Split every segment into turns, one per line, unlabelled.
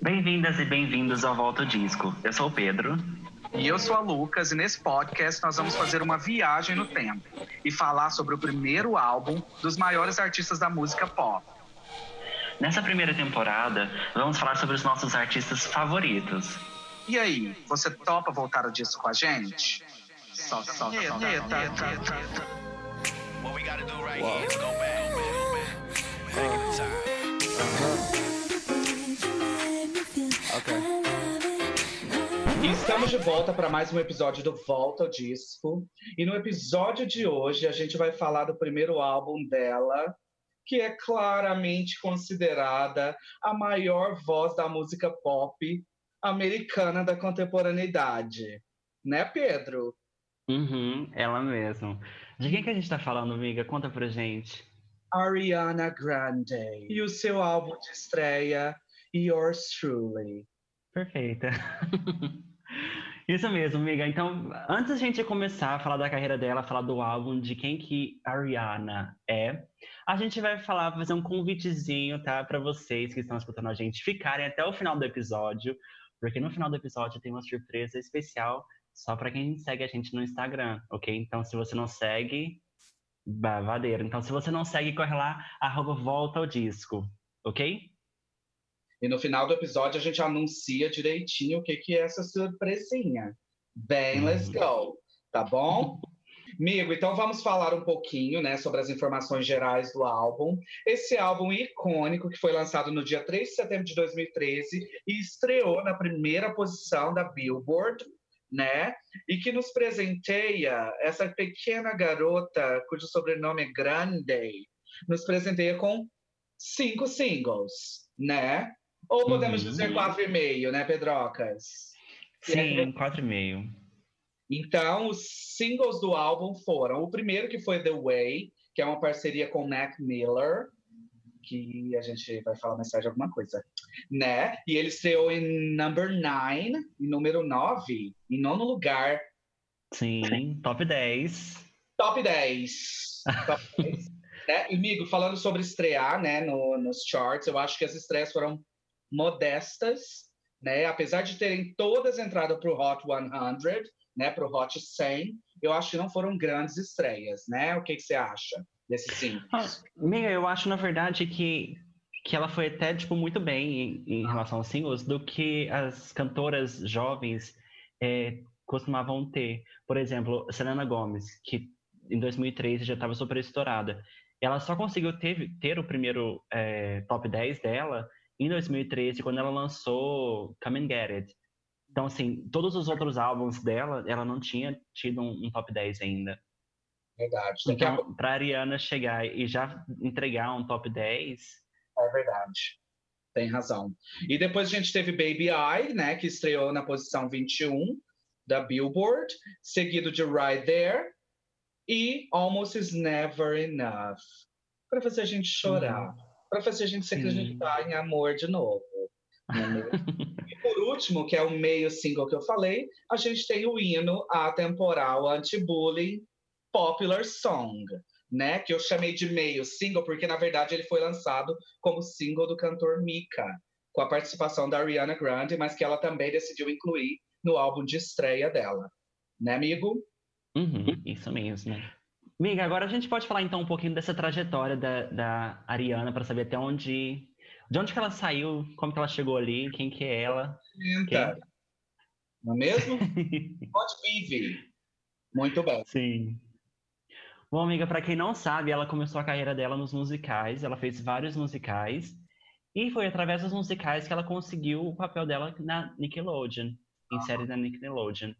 Bem-vindas e bem-vindos ao Volta ao Disco. Eu sou o Pedro.
E eu sou a Lucas, e nesse podcast nós vamos fazer uma viagem no tempo e falar sobre o primeiro álbum dos maiores artistas da música pop.
Nessa primeira temporada, vamos falar sobre os nossos artistas favoritos.
E aí, você topa voltar ao disco com a gente? Solta, solta, solta.
What we gotta do right here is go back, go back, back in the time.
Estamos de volta para mais um episódio do Volta ao Disco. E no episódio de hoje a gente vai falar do primeiro álbum dela, que é claramente considerada a maior voz da música pop americana da contemporaneidade. Né, Pedro?
Uhum, ela mesmo. De quem que a gente tá falando, amiga? Conta pra gente.
Ariana Grande. E o seu álbum de estreia, Yours Truly.
Perfeita. Isso mesmo, amiga. Então, antes da gente começar a falar da carreira dela, falar do álbum, de quem que a Ariana é, a gente vai falar, fazer um convitezinho, tá? Para vocês que estão escutando a gente ficarem até o final do episódio, porque no final do episódio tem uma surpresa especial só para quem segue a gente no Instagram, ok? Então, se você não segue, babadeiro. Então, se você não segue, corre lá, arroba volta ao disco, ok?
E no final do episódio a gente anuncia direitinho o que, que é essa surpresinha. Bem, let's go, tá bom? Amigo, então vamos falar um pouquinho né, sobre as informações gerais do álbum. Esse álbum icônico que foi lançado no dia 3 de setembro de 2013 e estreou na primeira posição da Billboard, né? E que nos presenteia essa pequena garota cujo sobrenome é Grande, nos presenteia com cinco singles, né? Ou podemos
Uhum.
dizer quatro e meio, né, Pedrocas?
Sim, quatro e meio.
Então, os singles do álbum foram o primeiro que foi The Way, que é uma parceria com Mac Miller, que a gente vai falar mais tarde alguma coisa, né? E ele estreou em number 9, em número 9, em nono lugar,
Sim, top 10.
top 10. Top 10. né? E, amigo, falando sobre estrear, né, no, nos charts, eu acho que as estreias foram modestas, né? Apesar de terem todas entrado para o Hot 100, né, para o Hot 100, eu acho que não foram grandes estreias, né? O que, que você acha desses cinco?
Ah, Amiga, eu acho, na verdade, que, que ela foi até, tipo, muito bem em, em relação aos singles do que as cantoras jovens é, costumavam ter. Por exemplo, Selena Gomez, que em 2013 já estava super estourada. Ela só conseguiu ter, ter o primeiro é, top 10 dela em 2013, quando ela lançou Come and Get It. Então, assim, todos os outros álbuns dela, ela não tinha tido um, um top 10 ainda.
Verdade. Daqui a
Então, pra Ariana chegar e já entregar um top 10,
é verdade. Tem razão. E depois a gente teve Baby I, né, que estreou na posição 21 da Billboard, seguido de Right There e Almost Is Never Enough. Para fazer a gente chorar, para fazer a gente se acreditar em amor de novo. né, e por último, que é o meio single que eu falei, a gente tem o hino atemporal anti-bullying Popular Song, né? Que eu chamei de meio single, porque na verdade ele foi lançado como single do cantor Mika, com a participação da Ariana Grande, mas que ela também decidiu incluir no álbum de estreia dela. Né, amigo?
Uhum, isso mesmo. Miga, agora a gente pode falar então um pouquinho dessa trajetória da, da Ariana para saber até onde, de onde que ela saiu, como que ela chegou ali, quem que é ela.
Eita. Não é mesmo? Onde vive? Muito bem.
Sim. Bom, amiga, para quem não sabe, ela começou a carreira dela nos musicais, ela fez vários musicais e foi através dos musicais que ela conseguiu o papel dela na Nickelodeon, em série da Nickelodeon.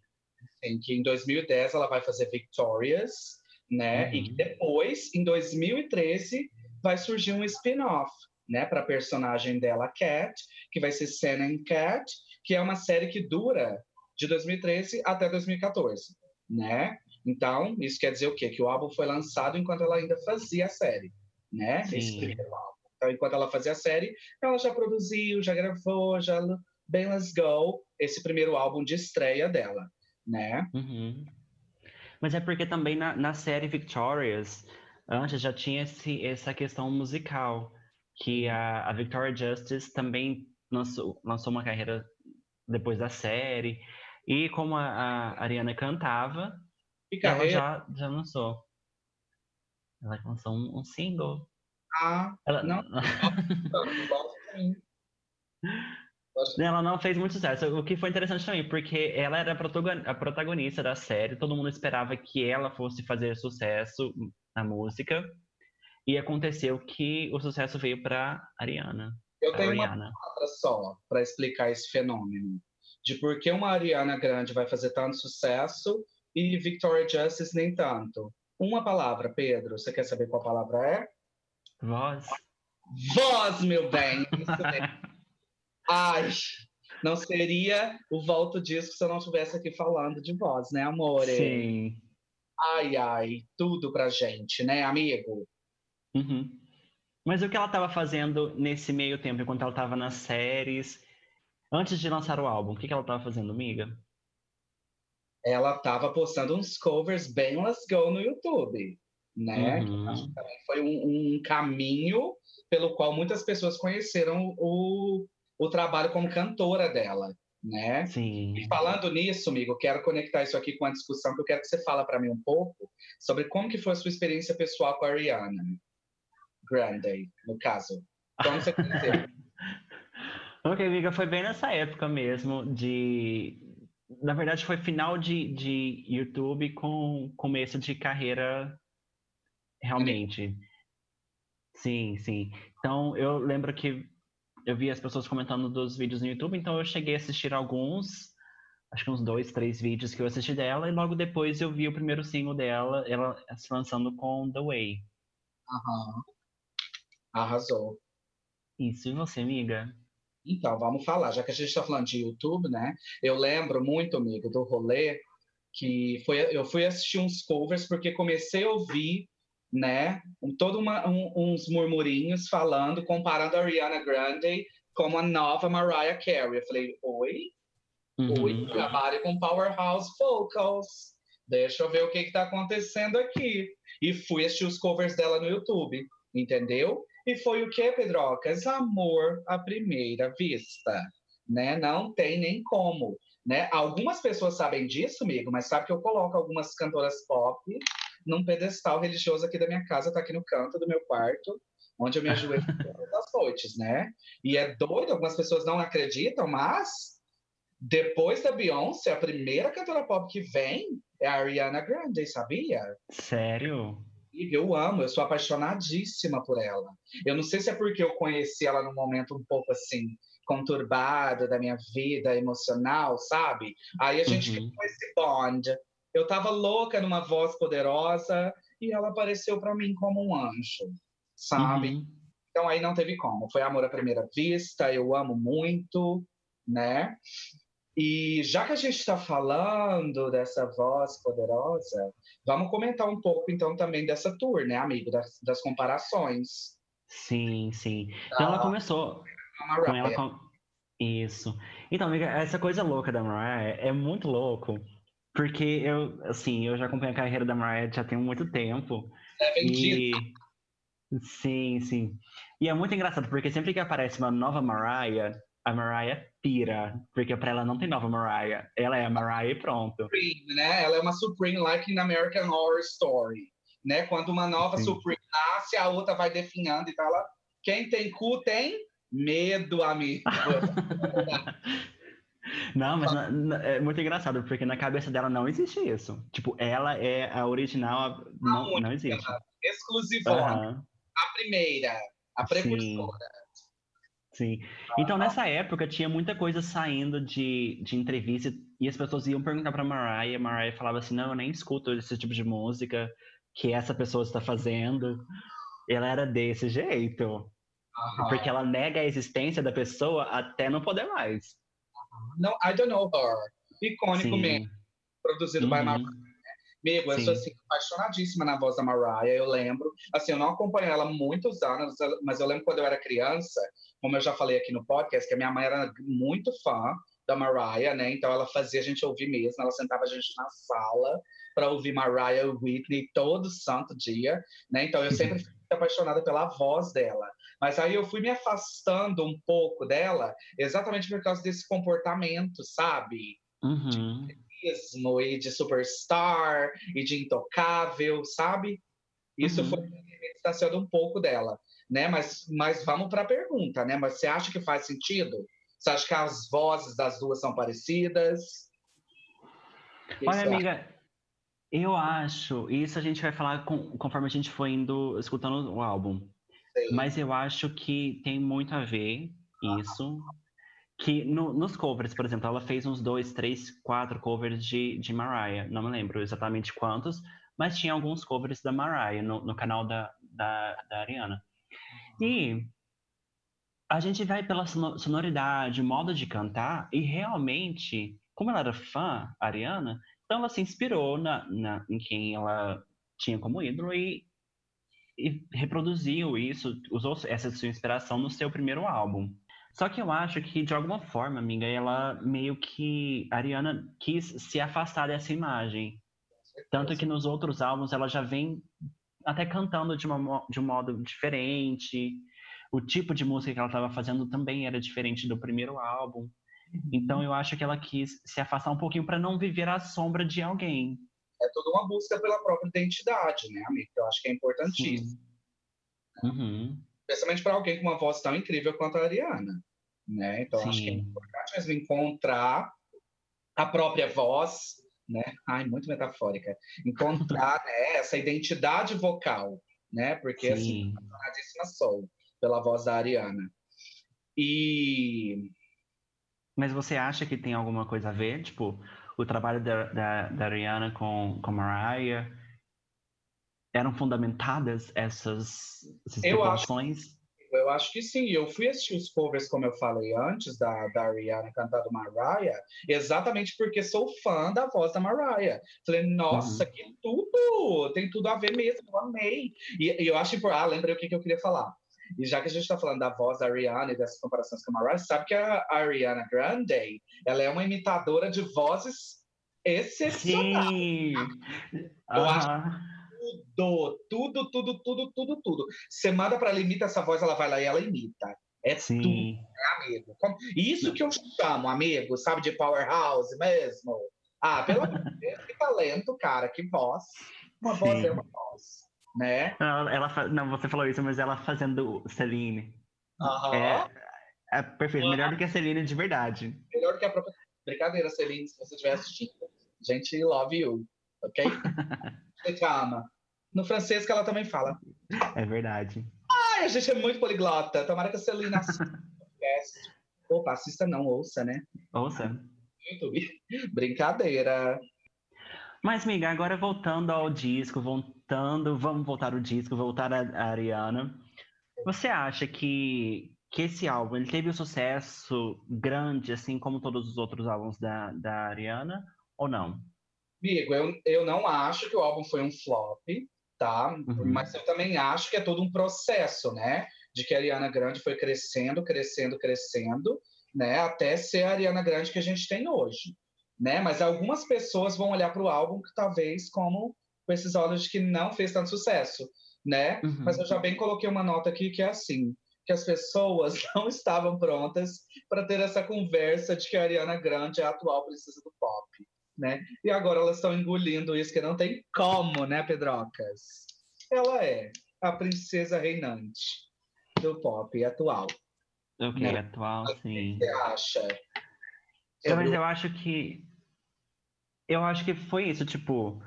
Sim, que em 2010 ela vai fazer Victorious, né?
Uhum.
E depois, em 2013, vai surgir um spin-off, né, para a personagem dela, Cat, que vai ser and Cat, que é uma série que dura de 2013 até 2014, né? Então, isso quer dizer o quê? Que o álbum foi lançado enquanto ela ainda fazia a série, né?
Sim.
Esse primeiro álbum. Então, enquanto ela fazia a série, ela já produziu, já gravou, já bem Let's Go, esse primeiro álbum de estreia dela, né?
Uhum. Mas é porque também na, na série Victorious, antes já tinha esse, essa questão musical, que a, a Victoria Justice também lançou, lançou uma carreira depois da série. E como a, a Ariana cantava, ela já, já lançou. Ela lançou um, um single.
Ah,
Ela
Não. não gosto também.
Ela não fez muito sucesso, o que foi interessante também, porque ela era a protagon- a protagonista da série, todo mundo esperava que ela fosse fazer sucesso na música, e aconteceu que o sucesso veio para Ariana.
Eu tenho uma
Ariana.
palavra só para explicar esse fenômeno. De por que uma Ariana Grande vai fazer tanto sucesso e Victoria Justice nem tanto. Uma palavra, Pedro. Você quer saber qual palavra é?
Voz.
Voz, meu bem. Isso mesmo. Ai, não seria o Volto Disco se eu não estivesse aqui falando de voz, né, amore?
Sim.
Ai, ai, tudo pra gente, né, amigo?
Uhum. Mas o que ela estava fazendo nesse meio tempo, enquanto ela estava nas séries, antes de lançar o álbum, o que, que ela estava fazendo, amiga?
Ela tava postando uns covers bem Let's Go no YouTube, né?
Uhum.
Que também foi um, um caminho pelo qual muitas pessoas conheceram o, o trabalho como cantora dela, né?
Sim.
E falando nisso, amigo, quero conectar isso aqui com a discussão que eu quero que você fala para mim um pouco sobre como que foi a sua experiência pessoal com a Ariana Grande, no caso. Como você conheceu?
Ok, amiga, foi bem nessa época mesmo de... Na verdade, foi final de, de YouTube com começo de carreira realmente. Sim, sim. Então, eu lembro que eu vi as pessoas comentando dos vídeos no YouTube, então eu cheguei a assistir alguns, acho que uns dois, três vídeos que eu assisti dela, e logo depois eu vi o primeiro single dela, ela se lançando com The Way.
Aham. Arrasou.
Isso, e você, amiga?
Então, vamos falar, já que a gente está falando de YouTube, né? Eu lembro muito, amigo, do rolê que foi, eu fui assistir uns covers porque comecei a ouvir, né, um, todo uma, um- uns murmurinhos falando, comparando a Ariana Grande com a nova Mariah Carey. Eu falei, oi? Oi,
Uhum.
trabalho com Powerhouse Vocals. Deixa eu ver o que está acontecendo aqui. E fui assistir os covers dela no YouTube, entendeu? E foi o que, Pedrocas? Amor à primeira vista, né? Não tem nem como, né? Algumas pessoas sabem disso, amigo, mas sabe que eu coloco algumas cantoras pop num pedestal religioso aqui da minha casa, tá aqui no canto do meu quarto, onde eu me ajoelho todas as noites, né? E é doido, algumas pessoas não acreditam, mas depois da Beyoncé, a primeira cantora pop que vem é a Ariana Grande, sabia?
Sério?
Eu amo, eu sou apaixonadíssima por ela. Eu não sei se é porque eu conheci ela num momento um pouco assim conturbado da minha vida emocional, sabe? Aí a gente
Uhum.
ficou esse bond. Eu tava louca numa voz poderosa e ela apareceu pra mim como um anjo, sabe?
Uhum.
Então aí não teve como. Foi amor à primeira vista, eu amo muito, né? E já que a gente está falando dessa voz poderosa, vamos comentar um pouco então também dessa tour, né, amigo? Das, das comparações.
Sim, sim. Então ela começou com ela com... Isso. Então, amiga, essa coisa louca da Mariah é muito louco. Porque eu, assim, eu já acompanho a carreira da Mariah já tem muito tempo.
É.
E... Sim, sim. E é muito engraçado, porque sempre que aparece uma nova Mariah, a Mariah pira. Porque pra ela não tem nova Mariah. Ela é a Mariah e pronto.
Supreme, né? Ela é uma Supreme like in American Horror Story, né? Quando uma nova
Sim.
Supreme nasce, a outra vai definhando e fala: quem tem cu tem medo, amigo.
Não, mas na- na- é muito engraçado, porque na cabeça dela não existe isso. Tipo, ela é a original, a- não,
única.
não existe.
Exclusivona,
Aham,
a primeira, a
Sim.
precursora.
sim. Então, nessa época, tinha muita coisa saindo de, de entrevista e as pessoas iam perguntar pra Mariah, a Mariah falava assim, não, eu nem escuto esse tipo de música que essa pessoa está fazendo. Ela era desse jeito,
Aham.
porque ela nega a existência da pessoa até não poder mais.
Não, I don't know her. Icônico
Sim.
mesmo, produzido by
Uhum.
Mariah. Amigo, eu sou
Sim.
assim, apaixonadíssima na voz da Mariah, eu lembro. Assim, eu não acompanho ela há muitos anos, mas eu lembro quando eu era criança, como eu já falei aqui no podcast, que a minha mãe era muito fã da Mariah, né? Então ela fazia a gente ouvir mesmo, ela sentava a gente na sala para ouvir Mariah Whitney todo santo dia, né? Então eu sempre fui muito apaixonada pela voz dela. Mas aí eu fui me afastando um pouco dela, exatamente por causa desse comportamento, sabe?
Uhum.
Mesmo, e de superstar, e de intocável, sabe? Isso
Uhum.
foi me distanciando um pouco dela, né? Mas, mas vamos para a pergunta, né? Mas você acha que faz sentido? Você acha que as vozes das duas são parecidas?
Olha,
acha?
amiga, eu acho, isso a gente vai falar com- conforme a gente for indo escutando o álbum. Mas eu acho que tem muito a ver isso. Que no- nos covers, por exemplo, ela fez uns dois, três, quatro covers de, de Mariah. Não me lembro exatamente quantos, mas tinha alguns covers da Mariah no, no canal da, da, da Ariana. E a gente vai pela sono- sonoridade, modo de cantar, e realmente, como ela era fã, Ariana, então ela se inspirou na, na- em quem ela tinha como ídolo e, e reproduziu isso, usou essa sua inspiração no seu primeiro álbum. Só que eu acho que, de alguma forma, amiga, ela meio que. A Ariana quis se afastar dessa imagem. Tanto que nos outros álbuns ela já vem até cantando de, uma de um modo diferente. O tipo de música que ela estava fazendo também era diferente do primeiro álbum. Então eu acho que ela quis se afastar um pouquinho para não viver à sombra de alguém.
É toda uma busca pela própria identidade, né, amigo? Eu acho que é importantíssimo.
Sim. Uhum.
Especialmente para alguém com uma voz tão incrível quanto a Ariana. Né? Então, eu acho que é
Sim.
importante mesmo encontrar a própria voz, né? Ai, muito metafórica. Encontrar né, essa identidade vocal, né? Porque assim,
Sim.
apaixonadíssima sou pela voz da Ariana. E
Mas você acha que tem alguma coisa a ver? Tipo, o trabalho da, da, da Ariana com, com Mariah? Eram fundamentadas essas, essas
Eu acho- eu acho que sim. Eu fui assistir os covers, como eu falei antes, da, da Ariana cantando Mariah, exatamente porque sou fã da voz da Mariah. Falei, nossa,
Uhum.
que tudo! Tem tudo a ver mesmo, eu amei. E, e eu acho importante. Ah, lembrei o que, que eu queria falar. E já que a gente está falando da voz da Ariana e dessas comparações com a Mariah, sabe que a Ariana Grande, ela é uma imitadora de vozes excepcionais.
Sim!
Eu acho-
Aham.
Tudo, tudo, tudo, tudo, tudo, tudo. Você manda para ela imita essa voz, ela vai lá e ela imita. É tudo,
Sim.
amigo. Isso que eu chamo, amigo, sabe, de powerhouse mesmo. Ah, pelo amor de Deus, que talento, cara, que voz. Uma voz
Sim.
é uma voz, né?
Não, ela não, você falou isso, mas ela fazendo Celine. É, é perfeito. Melhor do que a Celine de verdade.
Melhor que a própria. Brincadeira, Celine, se você estiver assistindo. Gente, love you, ok? Ama. No francês que ela também fala.
É verdade.
Ai, a gente é muito poliglota. Tomara que a Celine assista. Opa, assista não, ouça, né?
Ouça.
YouTube. Brincadeira.
Mas, amiga, agora voltando ao disco, voltando, vamos voltar ao disco, voltar a, a Ariana. Você acha que, que esse álbum ele teve um sucesso grande, assim como todos os outros álbuns da, da Ariana, ou não?
Amigo, eu, eu não acho que o álbum foi um flop, tá?
Uhum.
Mas eu também acho que é todo um processo, né? De que a Ariana Grande foi crescendo, crescendo, crescendo, né? Até ser a Ariana Grande que a gente tem hoje, né? Mas algumas pessoas vão olhar para o álbum que talvez como com esses olhos de que não fez tanto sucesso, né?
Uhum.
Mas eu já bem coloquei uma nota aqui que é assim, que as pessoas não estavam prontas para ter essa conversa de que a Ariana Grande é a atual princesa do pop, né? E agora elas estão engolindo isso que não tem como, né, Pedrocas? Ela é a princesa reinante do pop atual.
Ok,
Né?
atual,
O que
sim.
você acha?
É, mas eu acho que. Eu acho que foi isso, tipo.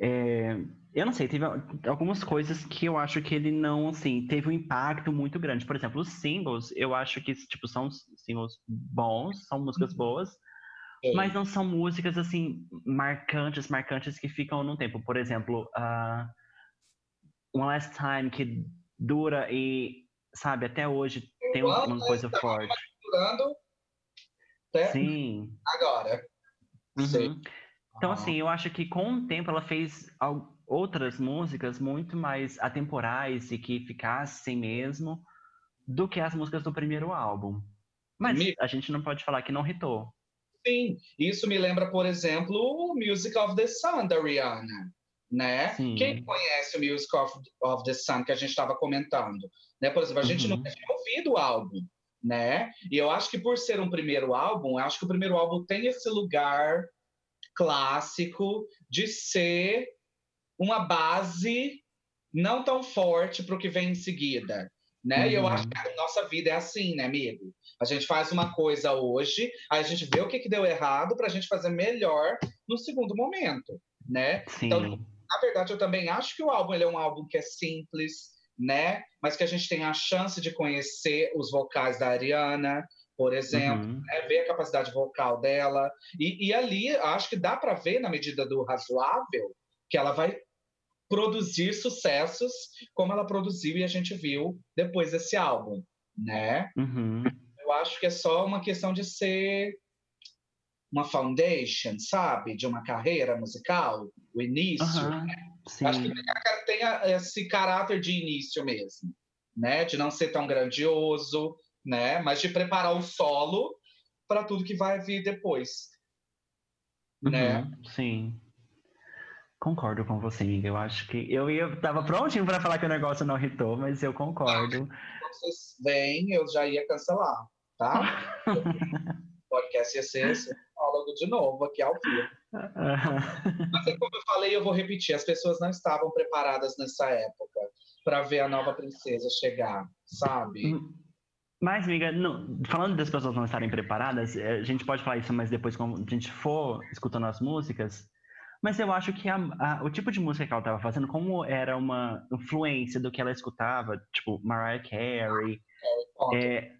é, eu não sei, teve al- algumas coisas que eu acho que ele não, assim, teve um impacto muito grande. Por exemplo, os singles, eu acho que, tipo, são singles bons, são músicas boas,
Sim.
mas não são músicas, assim, marcantes, marcantes que ficam no tempo. Por exemplo, ah, One Last Time, que dura e, sabe, até hoje tem um- uma coisa forte.
Durando até
Sim.
agora.
Uhum. Então,
Ah,
assim, eu acho que com o tempo ela fez outras músicas muito mais atemporais e que ficassem mesmo do que as músicas do primeiro álbum. Mas
Me-
a gente não pode falar que não hitou.
Sim, isso me lembra, por exemplo, o Music of the Sun da Rihanna, né?
Sim.
Quem conhece o Music of, of the Sun que a gente estava comentando? Né? Por exemplo, a gente
Uhum.
nunca tinha ouvido o álbum, né? E eu acho que por ser um primeiro álbum, eu acho que o primeiro álbum tem esse lugar clássico de ser uma base não tão forte para o que vem em seguida. Né? E eu
Uhum.
acho que a nossa vida é assim, né, amigo? A gente faz uma coisa hoje, aí a gente vê o que, que deu errado para a gente fazer melhor no segundo momento, né?
Sim.
Então, Na verdade, eu também acho que o álbum ele é um álbum que é simples, né? Mas que a gente tem a chance de conhecer os vocais da Ariana, por exemplo,
Uhum.
né? ver a capacidade vocal dela. E, e ali, acho que dá para ver, na medida do razoável, que ela vai produzir sucessos como ela produziu e a gente viu depois desse álbum, né?
Uhum.
Eu acho que é só uma questão de ser uma foundation, sabe? De uma carreira musical, o início.
Aham. Sim.
Acho que tem esse caráter de início mesmo, né? De não ser tão grandioso, né? Mas de preparar o solo para tudo que vai vir depois, né?
Uhum, Sim. Concordo com você, amiga. Eu acho que. Eu ia, tava prontinho pra falar que o negócio não hitou, mas eu concordo.
Vocês vêm, eu já ia cancelar, tá? Podcast ia ser esse de novo aqui ao vivo. Mas é como eu falei, eu vou repetir, as pessoas não estavam preparadas nessa época para ver a nova princesa chegar, sabe?
Hum, Mas, amiga, não- falando das pessoas não estarem preparadas, eh, a gente pode falar isso, mas depois, quando a gente for escutando as músicas. Mas eu acho que a- a- o tipo de música que ela estava fazendo, como era uma influência do que ela escutava, tipo Mariah Carey, é,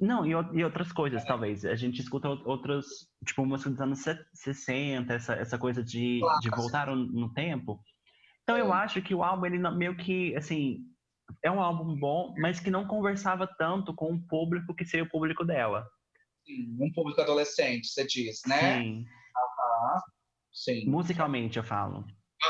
não, e, e outras coisas, talvez. A gente escuta ou- outras, tipo, música dos anos se- 60, essa, essa coisa de, de voltar no, no tempo. Então eu
É.
acho que o álbum, ele meio que, assim, é um álbum bom, mas que não conversava tanto com o público que seria o público dela.
Sim, um público adolescente, você diz, né?
Sim.
Aham, sim.
Musicalmente, eu falo.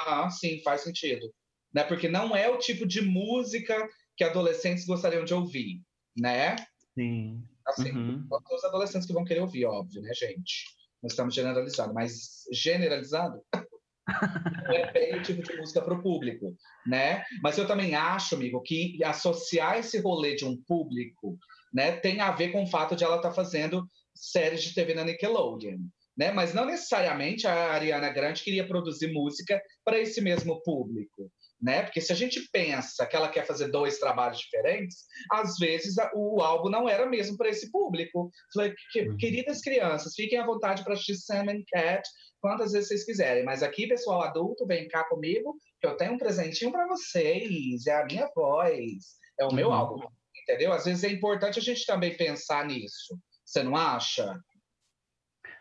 Aham, sim, faz sentido. Né? Porque não é o tipo de música que adolescentes gostariam de ouvir, né?
Sim.
Assim,
Uhum.
os adolescentes que vão querer ouvir, óbvio, né, gente? Nós estamos generalizando, mas generalizado não é bem o tipo de música para o público, né? Mas eu também acho, amigo, que associar esse rolê de um público, né, tem a ver com o fato de ela estar fazendo séries de TV na Nickelodeon, né? Mas não necessariamente a Ariana Grande queria produzir música para esse mesmo público, né? Porque se a gente pensa que ela quer fazer dois trabalhos diferentes, às vezes o álbum não era mesmo para esse público. Falei,
Uhum.
queridas crianças, fiquem à vontade para assistir Sam and Cat quantas vezes vocês quiserem. Mas aqui, pessoal adulto, vem cá comigo, que eu tenho um presentinho para vocês. É a minha voz, é o meu
Uhum.
álbum. Entendeu? Às vezes é importante a gente também pensar nisso. Você não acha?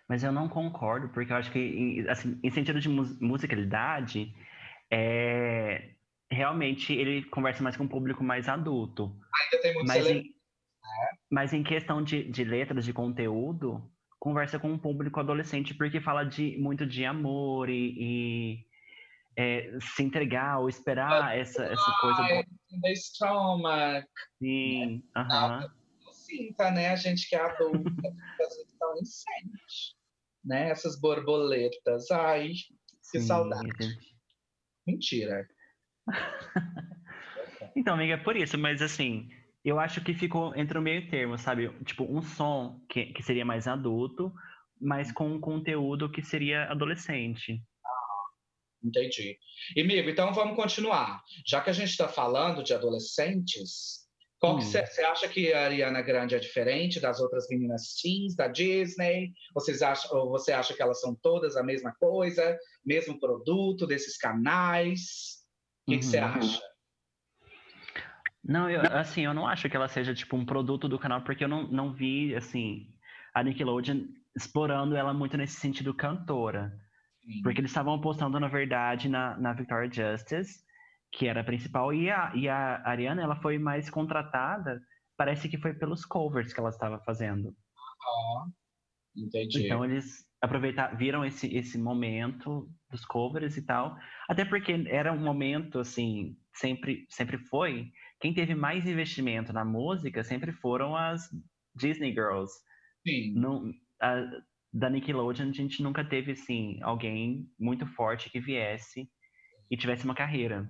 Mas eu não concordo, porque eu acho que, em- assim, em sentido de mus- musicalidade, é... realmente ele conversa mais com um público mais adulto.
Ainda tem muito
Mas em, mas em questão de, de letras, de conteúdo, conversa com um público adolescente, porque fala de, muito de amor e, e, é, se entregar ou esperar essa, essa coisa do...
The stomach.
Sim, aham.
Sinta, né? A gente que é adulta, às vezes tão incêndios. Né? Essas borboletas. Ai, que
sim,
saudade. Mentira.
Então, amiga, é por isso, mas assim, eu acho que ficou entre o meio termo, sabe? Tipo, um som que, que seria mais adulto, mas com um conteúdo que seria adolescente.
Entendi. E, amigo, então vamos continuar. Já que a gente está falando de adolescentes, qual que
Hum.
você acha que a Ariana Grande é diferente das outras meninas teens da Disney? Vocês acham, ou você acha que elas são todas a mesma coisa, mesmo produto desses canais? O que, você
Uhum.
acha?
Não, eu, assim, eu não acho que ela seja, tipo, um produto do canal, porque eu não, não vi, assim, a Nickelodeon explorando ela muito nesse sentido cantora. Porque eles estavam apostando, na verdade, na, na Victoria Justice, que era a principal, e a, e a Ariana, ela foi mais contratada, parece que foi pelos covers que ela estava fazendo.
Ah, entendi.
Então eles aproveitaram, viram esse, esse momento dos covers e tal, até porque era um momento, assim, sempre, sempre foi, quem teve mais investimento na música sempre foram as Disney Girls.
Sim.
Não, a- da Nickelodeon, a gente nunca teve, assim, alguém muito forte que viesse e tivesse uma carreira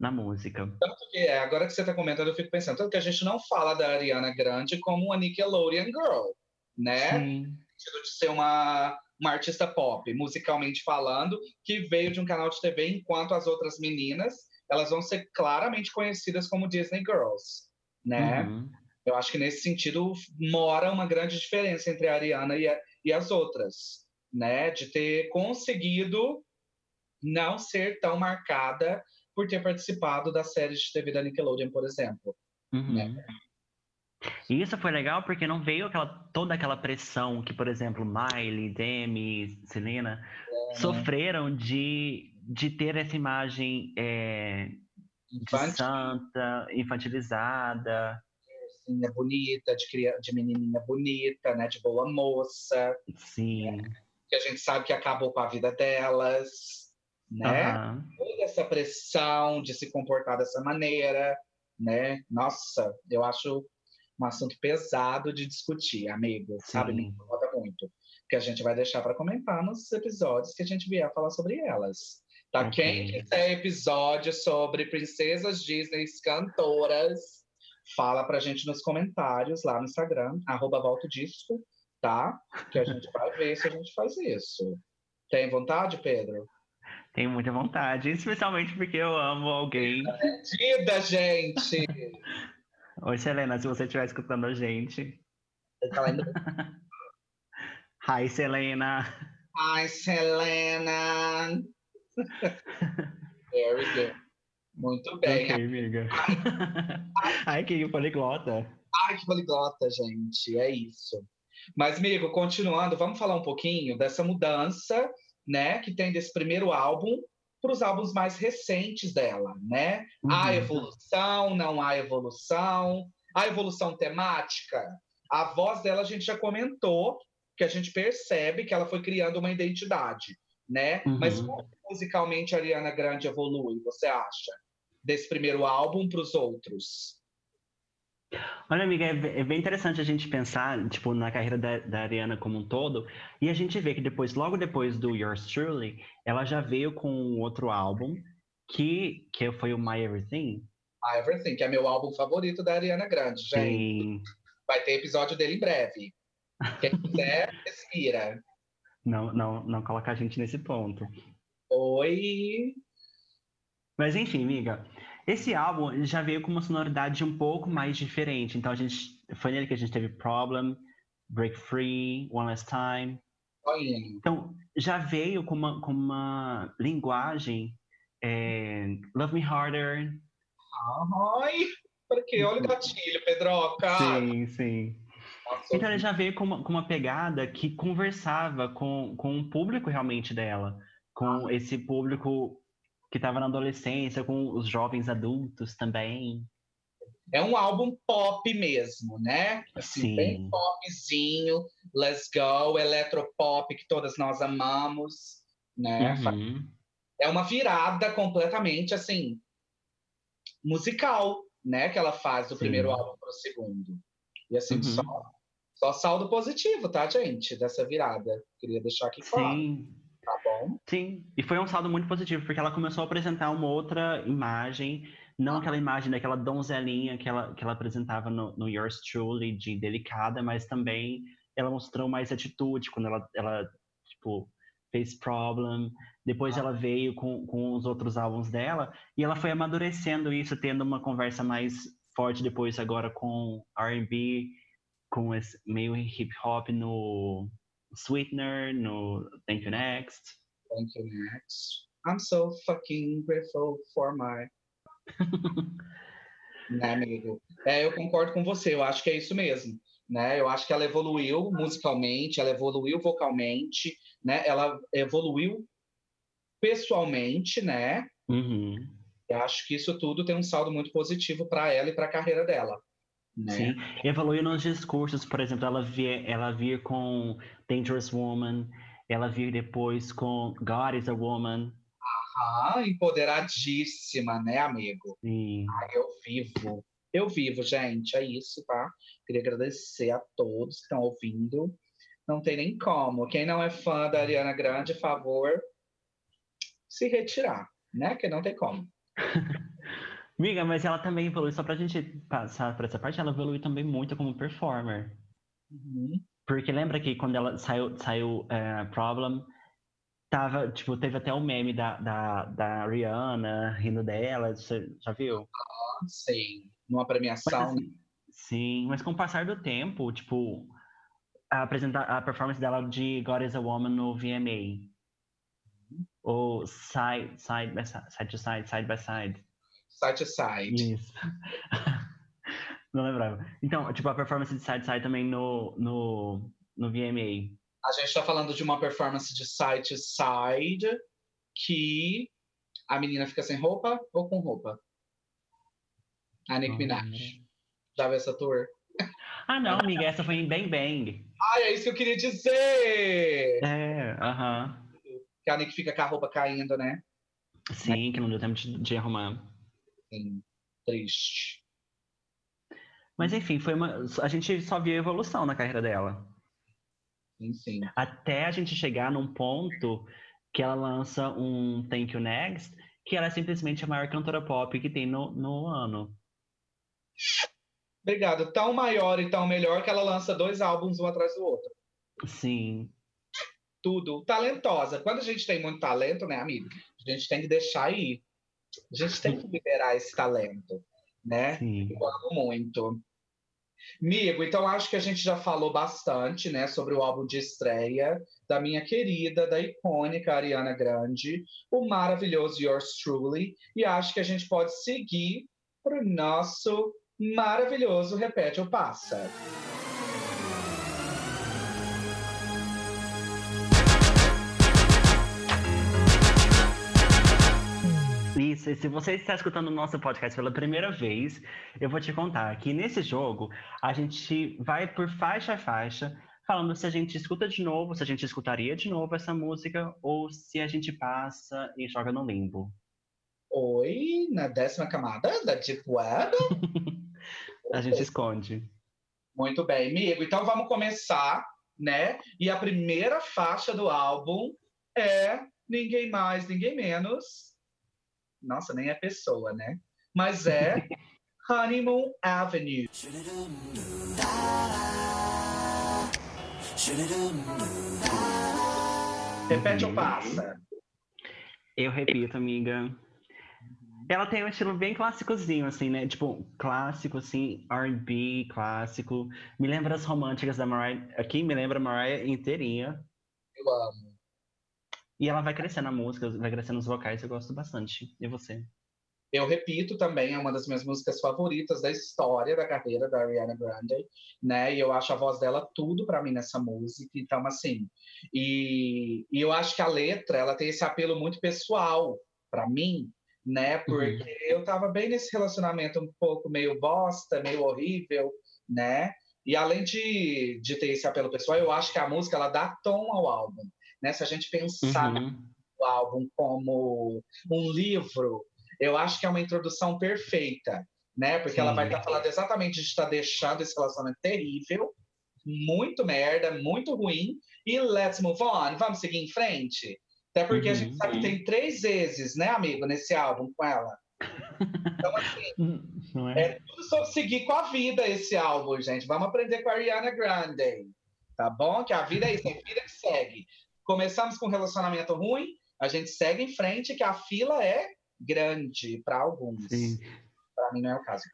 na música.
Tanto que é, agora que você está comentando, eu fico pensando, tanto que a gente não fala da Ariana Grande como uma Nickelodeon Girl, né?
Sim.
sentido de ser uma, uma artista pop, musicalmente falando, que veio de um canal de TV, enquanto as outras meninas, elas vão ser claramente conhecidas como Disney Girls, né?
Uhum.
Eu acho que nesse sentido mora uma grande diferença entre a Ariana e, a, e as outras, né? De ter conseguido não ser tão marcada por ter participado das séries de TV da Nickelodeon, por exemplo.
Uhum.
né?
E isso foi legal porque não veio aquela, toda aquela pressão que, por exemplo, Miley, Demi, Selena sofreram de, de ter essa imagem é, de
Infantil,
santa, infantilizada.
assim, é bonita, de, cria- de menininha bonita, né? De boa moça,
Sim.
que a gente sabe que acabou com a vida delas, né?
Aham.
Toda essa pressão de se comportar dessa maneira, né? Nossa, eu acho um assunto pesado de discutir, amigo, sabe? Me
Sim.
incomoda muito. Que a gente vai deixar para comentar nos episódios que a gente vier falar sobre elas. Tá?
Ok.
Quem quiser episódio sobre princesas Disney cantoras, fala pra gente nos comentários lá no Instagram, arroba Volta Disco, tá? Que a gente vai ver se a gente faz isso. Tem vontade, Pedro?
Tenho muita vontade, especialmente porque eu amo alguém.
Vida, gente!
Oi, Selena, se você estiver escutando a gente.
Tá indo-
Hi, Selena.
Ai, Selena! Very good. Muito bem.
Ok, amiga. Ai, que poliglota.
Ai, que poliglota, gente. É isso. Mas, amigo, continuando, vamos falar um pouquinho dessa mudança, né, que tem desse primeiro álbum para os álbuns mais recentes dela, né? Há
Uhum.
evolução, não há evolução. Há evolução temática. A voz dela a gente já comentou, que a gente percebe que ela foi criando uma identidade, né?
Uhum.
Mas como musicalmente a Ariana Grande evolui, você acha? Desse primeiro álbum para os outros?
Olha, amiga, é é bem interessante a gente pensar, tipo, na carreira da, da Ariana como um todo, e a gente vê que depois, logo depois do Yours Truly, ela já veio com outro álbum, que, que foi o My Everything.
Ah, Everything, que é meu álbum favorito da Ariana Grande, gente.
Sim.
Vai ter episódio dele em breve. Quem quiser, respira.
Não, não, não colocar a gente nesse ponto.
Oi.
Mas enfim, amiga, esse álbum já veio com uma sonoridade um pouco mais diferente. Então a gente foi nele que a gente teve Problem, Break Free, One Last Time. Então já veio com uma, com uma linguagem é, Love Me Harder.
Ai, porque olha o gatilho, Pedroca.
Sim, sim.
Nossa,
Então ele já veio com uma, com uma pegada que conversava com, com o público realmente dela, com esse público que estava na adolescência, com os jovens adultos também.
É um álbum pop mesmo, né? Assim,
Sim.
bem popzinho, let's go, eletropop que todas nós amamos, né?
Uhum.
É uma virada completamente assim musical, né? Que ela faz do
Sim.
primeiro álbum para o segundo. E assim,
Uhum.
só, só saldo positivo, tá, gente? Dessa virada. Queria deixar aqui claro,
Sim,
bom?
sim. E foi um saldo muito positivo, porque ela começou a apresentar uma outra imagem, não aquela imagem daquela donzelinha que ela, que ela apresentava no, no Yours Truly, de delicada, mas também ela mostrou mais atitude quando ela, ela tipo, fez Problem. Depois ela veio com, com os outros álbuns dela, e ela foi amadurecendo isso, tendo uma conversa mais forte depois agora com R&B, com esse meio hip hop no Sweetener, no Thank You Next.
Thank you, next. I'm so fucking grateful for my. né, amigo? É, eu concordo com você, eu acho que é isso mesmo. Né? Eu acho que ela evoluiu musicalmente, ela evoluiu vocalmente, né? Ela evoluiu pessoalmente, né?
Uhum.
Eu acho que isso tudo tem um saldo muito positivo para ela e para a carreira dela. Né?
Sim, evoluiu nos discursos, por exemplo, ela vir, ela vir com Dangerous Woman, ela vir depois com God is a Woman.
Ah, empoderadíssima, né, amigo?
Sim.
Ah, eu vivo. Eu vivo, gente. É isso, tá? Queria agradecer a todos que estão ouvindo. Não tem nem como. Quem não é fã da Ariana Grande, favor, se retirar. né? Que não tem como.
Miga, mas ela também evolui, só pra gente passar por essa parte, ela evolui também muito como performer.
Uhum.
Porque lembra que quando ela saiu, saiu é, Problem, tava, tipo, teve até o meme da, da, da Rihanna rindo dela, você já viu?
Sim, numa premiação.
Mas, sim, mas com o passar do tempo, tipo, a, apresenta a performance dela de God is a Woman no VMA. Ou side, side, by side, side to side, side by side.
Side to side.
Isso. Não lembrava. Então, tipo, a performance de side side também no, no, no VMA.
A gente tá falando de uma performance de side side que a menina fica sem roupa ou com roupa? A Nicki Minaj. Já viu essa tour?
Ah, não, amiga, essa foi em Bang Bang.
Ai, é isso que eu queria dizer!
É, aham.
Que a Nicki fica com a roupa caindo, né?
Sim, que não deu tempo de, de arrumar.
Sim, triste.
Mas enfim, foi uma. A gente só viu evolução na carreira dela.
Sim, sim.
Até a gente chegar num ponto que ela lança um Thank You Next, que ela é simplesmente a maior cantora pop que tem no, no ano.
Obrigado. Tão maior e tão melhor que ela lança dois álbuns um atrás do outro.
Sim.
Tudo. Talentosa. Quando a gente tem muito talento, né, amigo? A gente tem que deixar ir. A gente tem que liberar esse talento, né?
Sim.
Eu amo muito. Migo, então acho que a gente já falou bastante, né, sobre o álbum de estreia da minha querida, da icônica Ariana Grande, o maravilhoso Yours Truly, e acho que a gente pode seguir para o nosso maravilhoso Repete ou Passa.
Isso, e se você está escutando o nosso podcast pela primeira vez, eu vou te contar que nesse jogo a gente vai por faixa a faixa, falando se a gente escuta de novo, se a gente escutaria de novo essa música, ou se a gente passa e joga no limbo.
Oi, na décima camada da Deep Web.
a gente esconde.
Muito bem, amigo. Então vamos começar, né? E a primeira faixa do álbum é ninguém mais, ninguém menos. Nossa, nem é pessoa, né? Mas é Honeymoon Avenue. Repete ou passa?
Eu repito, amiga. Ela tem um estilo bem clássicozinho, assim, né? Tipo, clássico, assim, R&B, clássico. Me lembra as românticas da Mariah. Aqui me lembra a Mariah inteirinha.
Eu amo.
E ela vai crescendo a música, vai crescendo os vocais, eu gosto bastante. E você?
Eu repito também, é uma das minhas músicas favoritas da história da carreira da Ariana Grande, né? E eu acho a voz dela tudo para mim nessa música. Então, assim, e, e, eu acho que a letra, ela tem esse apelo muito pessoal para mim, né? Porque uhum. eu tava bem nesse relacionamento um pouco meio bosta, meio horrível, né? E além de, de ter esse apelo pessoal, eu acho que a música ela dá tom ao álbum. Né? Se a gente pensar
Uhum.
o álbum como um livro, eu acho que é uma introdução perfeita, né? Porque ela
Sim.
vai estar falando exatamente de estar deixando esse relacionamento terrível, muito merda, muito ruim, e let's move on, vamos seguir em frente. Até porque a gente
Uhum.
sabe que tem três vezes, né, amigo, nesse álbum com ela. Então, assim,
Não é?
é tudo sobre seguir com a vida esse álbum, gente. Vamos aprender com a Ariana Grande. Tá bom? Que a vida é isso, é a vida que segue. Começamos com um relacionamento ruim, a gente segue em frente, que a fila é grande para alguns. Para mim não é o caso.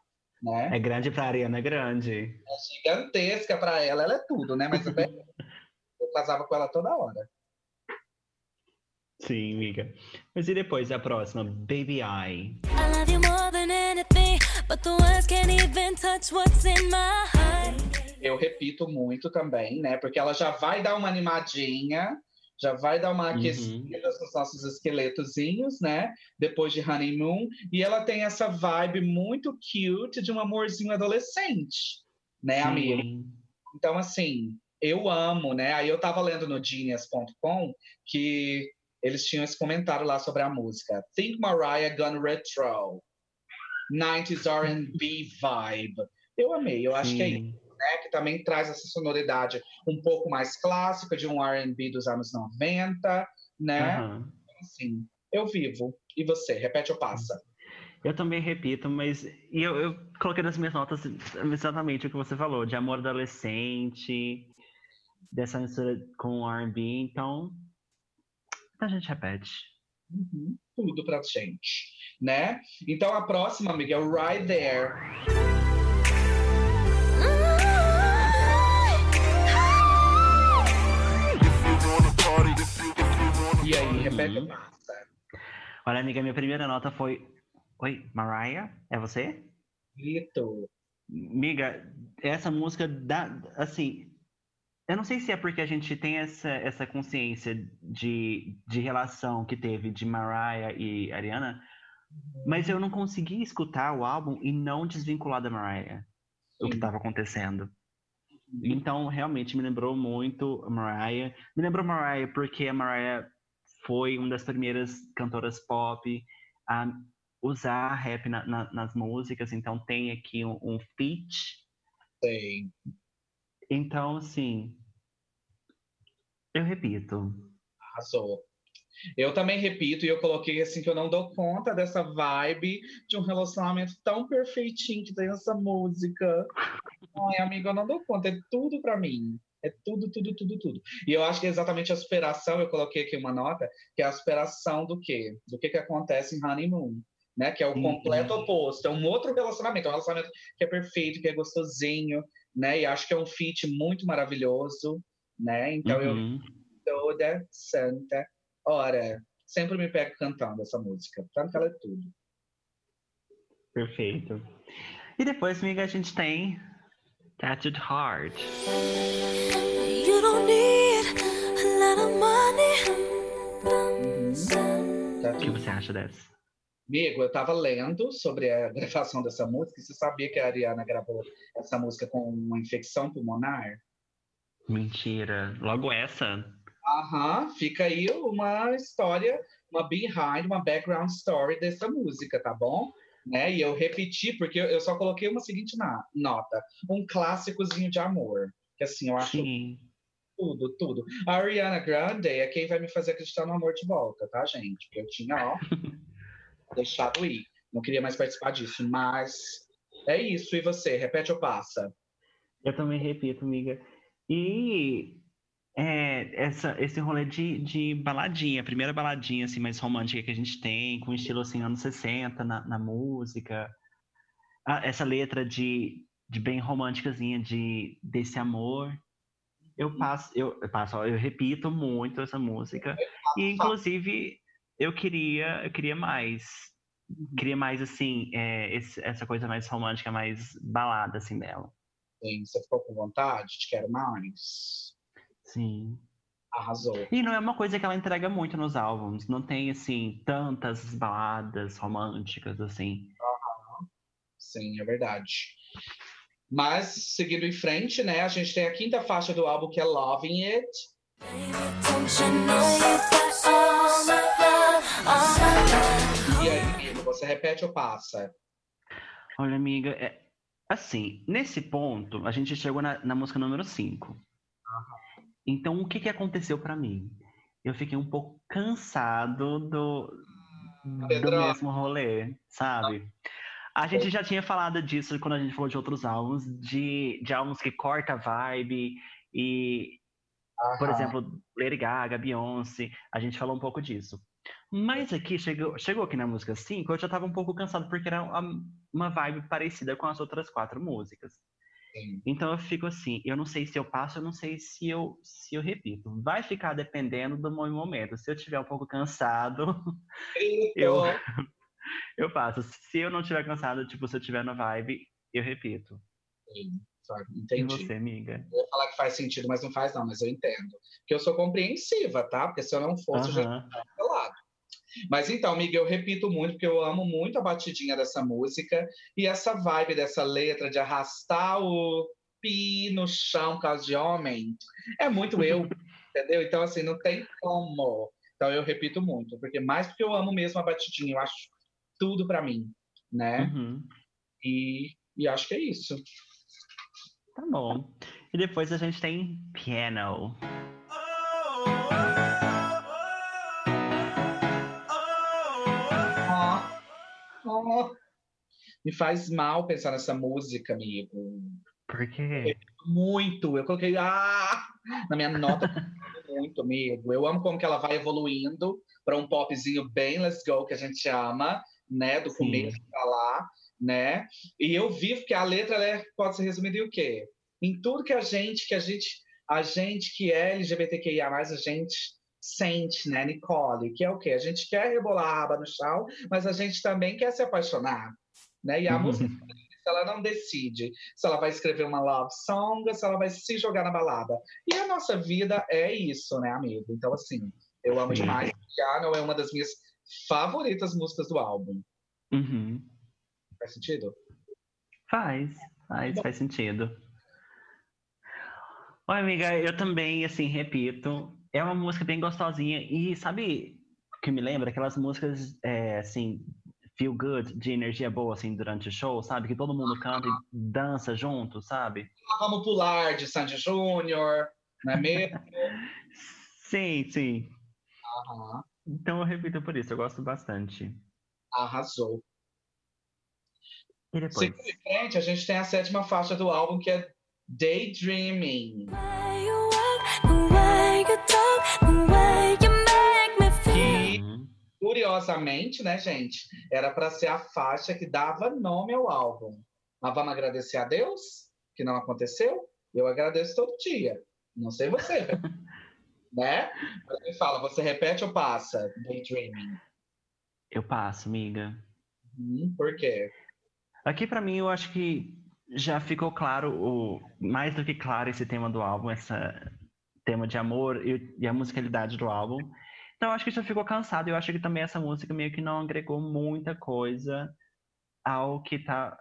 Né?
É grande pra Ariana, é grande.
É gigantesca para ela, ela é tudo, né? Mas até eu casava com ela toda hora.
Sim, amiga. Mas e depois, a próxima? Baby I.
I love you more than anything, but the words can't even touch what's in my heart.
Eu repito muito também, né? Porque ela já vai dar uma animadinha, já vai dar uma
Uhum.
aquecida nos nossos esqueletozinhos, né? Depois de Honeymoon. E ela tem essa vibe muito cute de um amorzinho adolescente, né, amiga?
Sim.
Então, assim, eu amo, né? Aí eu tava lendo no Genius.com que eles tinham esse comentário lá sobre a música. Think Mariah Gone Retro. 90s R&B vibe. Eu amei, eu acho que é isso,
Sim.
Né? Que também traz essa sonoridade um pouco mais clássica de um R&B dos anos 90, né?
Aham.
Assim, eu vivo. E você, repete ou passa?
Eu também repito, mas e eu, eu coloquei nas minhas notas exatamente o que você falou, de amor adolescente, dessa mistura com R&B, então a gente repete.
Uhum, tudo pra gente, né? Então a próxima, amiga, é o Right There. E aí, repete
Uhum. Olha, amiga, minha primeira nota foi. Oi, Mariah? É você?
Grito.
Miga, essa música dá. Assim. Eu não sei se é porque a gente tem essa, essa consciência de, de relação que teve de Mariah e Ariana, mas eu não consegui escutar o álbum e não desvincular da Mariah o que
Sim.
estava acontecendo. Então, realmente me lembrou muito a Mariah. Me lembrou Mariah porque a Mariah foi uma das primeiras cantoras pop a usar rap na- na- nas músicas, então tem aqui um, um feat.
Sei.
Então, assim, eu repito.
Arrasou. Eu também repito, e eu coloquei assim que eu não dou conta dessa vibe de um relacionamento tão perfeitinho que tem essa música. Ai, amiga, eu não dou conta, é tudo pra mim. É tudo, tudo, tudo, tudo. E eu acho que é exatamente a superação, eu coloquei aqui uma nota, que é a superação do quê? Do que, que acontece em Honeymoon. Né? Que é o
Uhum.
completo oposto. É um outro relacionamento, é um relacionamento que é perfeito, que é gostosinho, né? E acho que é um feat muito maravilhoso, né? Então eu
Uhum.
toda santa hora. Sempre me pego cantando essa música. Tanto que ela é tudo.
Perfeito. E depois, amiga, a gente tem Tattooed Heart.
You don't need a lot of money.
O que você acha dessa?
Amigo, eu tava lendo sobre a gravação dessa música. e Você sabia que a Ariana gravou essa música com uma infecção pulmonar?
Mentira. Logo essa.
Aham, fica aí uma história, uma behind, uma background story dessa música, tá bom? Né? E eu repeti, porque eu só coloquei uma seguinte na- nota: um clássicozinho de amor. Que assim, eu acho
Sim.
Tudo, tudo. A Ariana Grande é quem vai me fazer acreditar no amor de volta, tá, gente? Porque eu tinha, ó, deixado ir. Não queria mais participar disso, mas é isso. E você? Repete ou passa?
Eu também repito, amiga. E é, essa, esse rolê de, de baladinha, a primeira baladinha assim, mais romântica que a gente tem, com estilo assim, anos 60 na, na música. Ah, essa letra de, de bem românticazinha de, desse amor. Eu passo, eu, eu passo, eu repito muito essa música. E inclusive eu queria, eu queria mais. Queria mais assim, é, esse- essa coisa mais romântica, mais balada assim dela.
Sim, você ficou com vontade? Te quero mais?
Sim.
Arrasou.
E não é uma coisa que ela entrega muito nos álbuns. Não tem, assim, tantas baladas românticas, assim.
Sim, é verdade. Mas, seguindo em frente, né? A gente tem a quinta faixa do álbum, que é Loving It. E aí, amigo, você repete ou passa?
Olha, amiga, é... assim, nesse ponto, a gente chegou na, na música número 5. Então, o que, que aconteceu pra mim? Eu fiquei um pouco cansado do, do mesmo rolê, sabe? A gente já tinha falado disso quando a gente falou de outros álbuns, de, de álbuns que corta a vibe e Por
Aham.
exemplo, Lady Gaga, Beyoncé, a gente falou um pouco disso. Mas aqui, chegou, chegou aqui na música 5, eu já tava um pouco cansado, porque era uma vibe parecida com as outras quatro músicas.
Sim.
Então eu fico assim, eu não sei se eu passo, eu não sei se eu, se eu repito. Vai ficar dependendo do meu momento. Se eu tiver um pouco cansado, eu,
Grito.
eu passo. Se eu não tiver cansado, tipo, se eu tiver na vibe, eu repito.
Sim, sabe?
E
Entendi.
você, amiga?
Eu ia falar que faz sentido, mas não faz, não, mas eu entendo. Porque eu sou compreensiva, tá? Porque se eu não fosse, eu já
Aham.
pelado. Mas então, amiga, eu repito muito, porque eu amo muito a batidinha dessa música e essa vibe dessa letra de arrastar o pi no chão por causa de homem. É muito eu, entendeu? Então, assim, não tem como. Então, eu repito muito, porque mais porque eu amo mesmo a batidinha, eu acho tudo pra mim, né?
Uhum.
E, e acho que é isso.
Tá bom. E depois a gente tem Piano.
Me faz mal pensar nessa música, amigo.
Por quê?
Muito. Eu coloquei ah na minha nota. muito, amigo. Eu amo como que ela vai evoluindo para um popzinho bem let's go, que a gente chama, né? Do
Sim.
começo pra lá, né? E eu vivo que a letra é- pode ser resumida em o quê? Em tudo que a gente, que a gente, a gente que é LGBTQIA, a gente sente, né, Nicole? Que é o quê? A gente quer rebolar a aba no chão, mas a gente também quer se apaixonar, né? E a
Uhum.
música ela não decide se ela vai escrever uma love song se ela vai se jogar na balada. E a nossa vida é isso, né, amigo? Então, assim, eu amo demais. Piano é uma das minhas favoritas músicas do álbum.
Uhum.
Faz sentido?
Faz, faz, faz sentido. Oi, amiga, eu também, assim, repito, é uma música bem gostosinha e sabe o que me lembra? Aquelas músicas, é, assim, feel good, de energia boa, assim, durante o show, sabe? Que todo mundo canta e dança junto, sabe?
Ah, Vamos pular de Sandy Júnior, não é mesmo?
Sim, sim.
Aham,
Então eu repito por isso, eu gosto bastante.
arrasou.
E depois?
Seguindo em frente, a gente tem a sétima faixa do álbum, que é Daydreaming.
way
Curiosamente, né, gente, era para ser a faixa que dava nome ao álbum. Mas vamos agradecer a Deus, que não aconteceu? Eu agradeço todo dia. Não sei você, né? Me fala, você repete ou passa? Daydreaming.
Eu passo, amiga.
Hum, por quê?
Aqui pra mim eu acho que já ficou claro, o, mais do que claro esse tema do álbum, esse tema de amor e, e a musicalidade do álbum. Então eu acho que já ficou cansado. Eu acho que também essa música meio que não agregou muita coisa ao que tá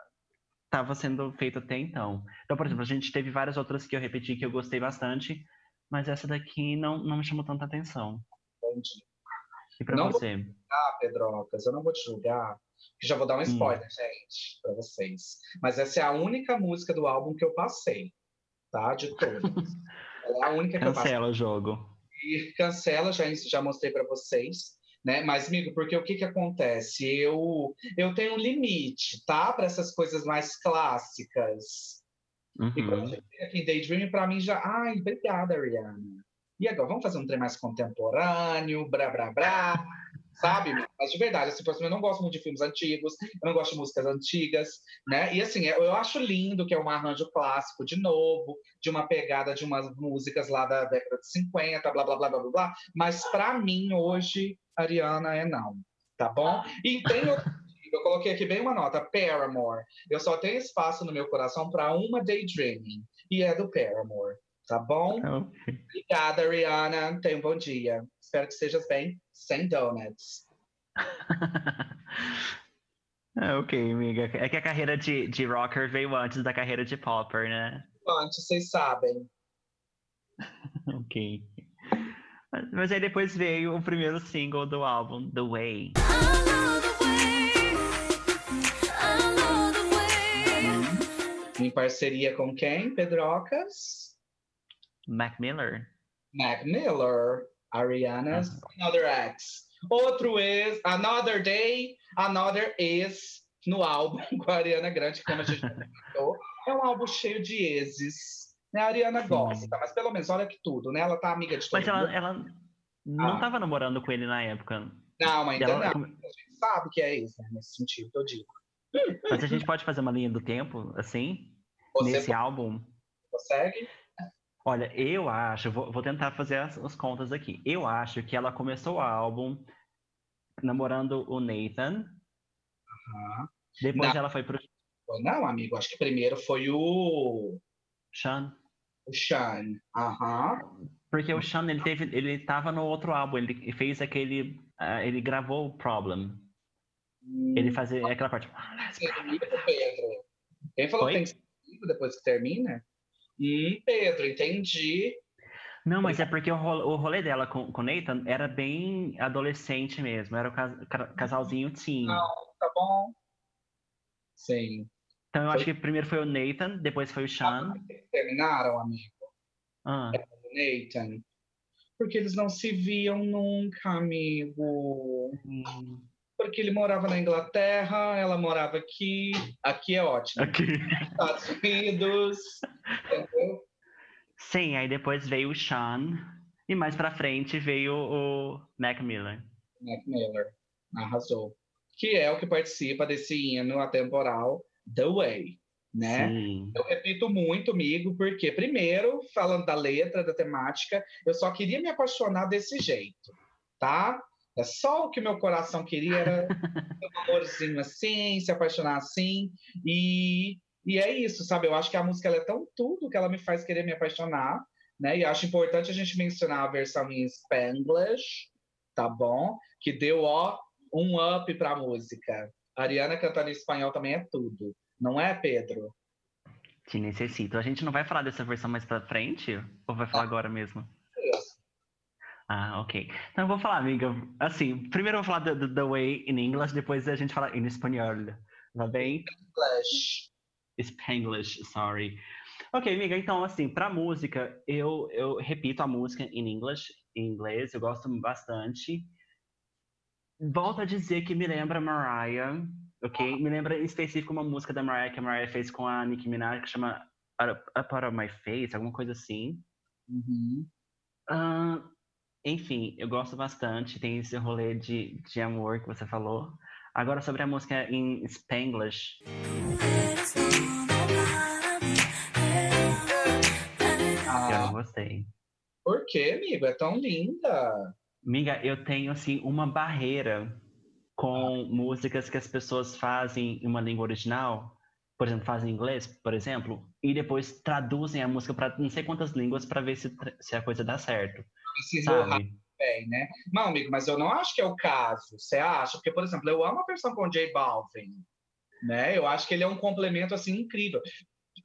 estava sendo feito até então. Então, por exemplo, a gente teve várias outras que eu repeti que eu gostei bastante, mas essa daqui não, não me chamou tanta atenção.
Entendi.
E pra
Não vou-
você?
Ah, Pedrocas, eu não vou te julgar, que já vou dar um
Hum.
spoiler, gente, pra vocês. Mas essa é a única música do álbum que eu passei, tá? De todas. Ela é a única que eu passei.
Cancela o jogo.
E cancela, já, já mostrei para vocês, né? Mas, amigo, porque o que que acontece? Eu, eu tenho um limite, tá? Para essas coisas mais clássicas. E quando
Uhum.
eu cheguei aqui em Daydream, para mim já... Ai, obrigada, Ariana. E agora, vamos fazer um trem mais contemporâneo, brá, brá, brá, sabe? Mas de verdade, assim, por exemplo, eu não gosto muito de filmes antigos, eu não gosto de músicas antigas, né? E assim, eu eu acho lindo que é um arranjo clássico de novo, de uma pegada de umas músicas lá da década de 50, blá, blá, blá, blá, blá, blá. Mas para mim, hoje, Ariana é não, tá bom? E tem outro eu coloquei aqui bem uma nota, Paramore. Eu só tenho espaço no meu coração para uma Daydreaming, e é do Paramore, tá bom?
Então,
Obrigada, Ariana. Tenha um bom dia. Espero que estejas bem, sem donuts.
É, ok, amiga. É que a carreira de, de rocker veio antes da carreira de popper, né?
Antes, vocês sabem.
Ok. Mas, aí depois veio o primeiro single do álbum, the way.
Em parceria com quem, Pedrocas?
Mac Miller.
Mac Miller. Ariana's Another X. Outro ex, Another Day, Another Ex, no álbum com a Ariana Grande, como a gente comentou. É um álbum cheio de exes. Né? A Ariana
Sim.
gosta, mas pelo menos olha que tudo, né? Ela tá amiga de todo
Mas ela,
mundo.
ela não
Ah.
tava namorando com ele na época.
Não, ainda
Ela-
não. A gente sabe que é ex, né? Nesse sentido que eu digo.
Mas a gente pode fazer uma linha do tempo, assim,
Você
nesse álbum?
consegue?
Olha, eu acho, vou, vou tentar fazer as, as contas aqui. Eu acho que ela começou o álbum namorando o Nathan,
Aham.
depois
Não.
ela foi pro
Não, amigo, acho que primeiro foi o,
Sean.
o Sean. Aham.
Porque o Sean, ele teve, ele tava no outro álbum, ele fez aquele, ah, ele gravou o Problem. Ele fazia aquela parte.
Termina, Pedro. Quem falou
Oi?
que tem cinco depois que termina? Hum, Pedro, entendi.
Não, mas é porque o rolê, o dela com, com o Nathan era bem adolescente mesmo, era o cas- ca- casalzinho teen.
Não, tá bom. Sim.
Então eu
Foi-
acho que primeiro foi o Nathan, depois foi o Sean.
Terminaram, amigo,
Ah,
Nathan. Porque eles não se viam nunca, amigo.
hum.
Por porque ele morava na Inglaterra, ela morava aqui, aqui é ótimo.
Aqui.
Estados Unidos, entendeu?
Sim, aí depois veio o Sean. E mais pra frente veio o Mac Miller.
Mac Miller, arrasou. Que é o que participa desse hino atemporal The Way, né?
Sim.
Eu repito muito, amigo, porque, primeiro, falando da letra, da temática, eu só queria me apaixonar desse jeito, tá? É só o que meu coração queria, era ter um amorzinho assim, se apaixonar assim, e, e é isso, sabe? Eu acho que a música é tão tudo que ela me faz querer me apaixonar, né? E acho importante a gente mencionar a versão em Spanglish, tá bom? Que deu, ó, um up pra música. A Ariana cantando em espanhol também é tudo, não é, Pedro?
Te necessito. A gente não vai falar dessa versão mais pra frente? Ou vai falar agora mesmo? Ah, ok. Então eu vou falar, amiga. Assim, primeiro eu vou falar do, do The Way in English, depois a gente fala em espanhol. Tá bem?
Splash.
Spanglish, sorry. Ok, amiga, então, assim, pra música, eu, eu repito a música em English, em inglês, eu gosto bastante. Volto a dizer que me lembra Mariah, ok? Me lembra em específico uma música da Mariah que a Mariah fez com a Nicki Minaj, que chama Up Up Out of My Face, alguma coisa assim.
Uhum.
Ah, enfim, eu gosto bastante, tem esse rolê de, de amor que você falou. Agora, sobre a música em Spanglish, eu
Ah,
não gostei.
por quê, amigo? É tão linda.
Miga, eu tenho assim uma barreira com
Ah.
músicas que as pessoas fazem em uma língua original, por exemplo, fazem em inglês, por exemplo, e depois traduzem a música para não sei quantas línguas para ver se, se a coisa dá certo, Sabe?
bem, né? Não, amigo, mas eu não acho que é o caso. Você acha? Porque, por exemplo, eu amo a versão com o J Balvin, né? Eu acho que ele é um complemento assim incrível.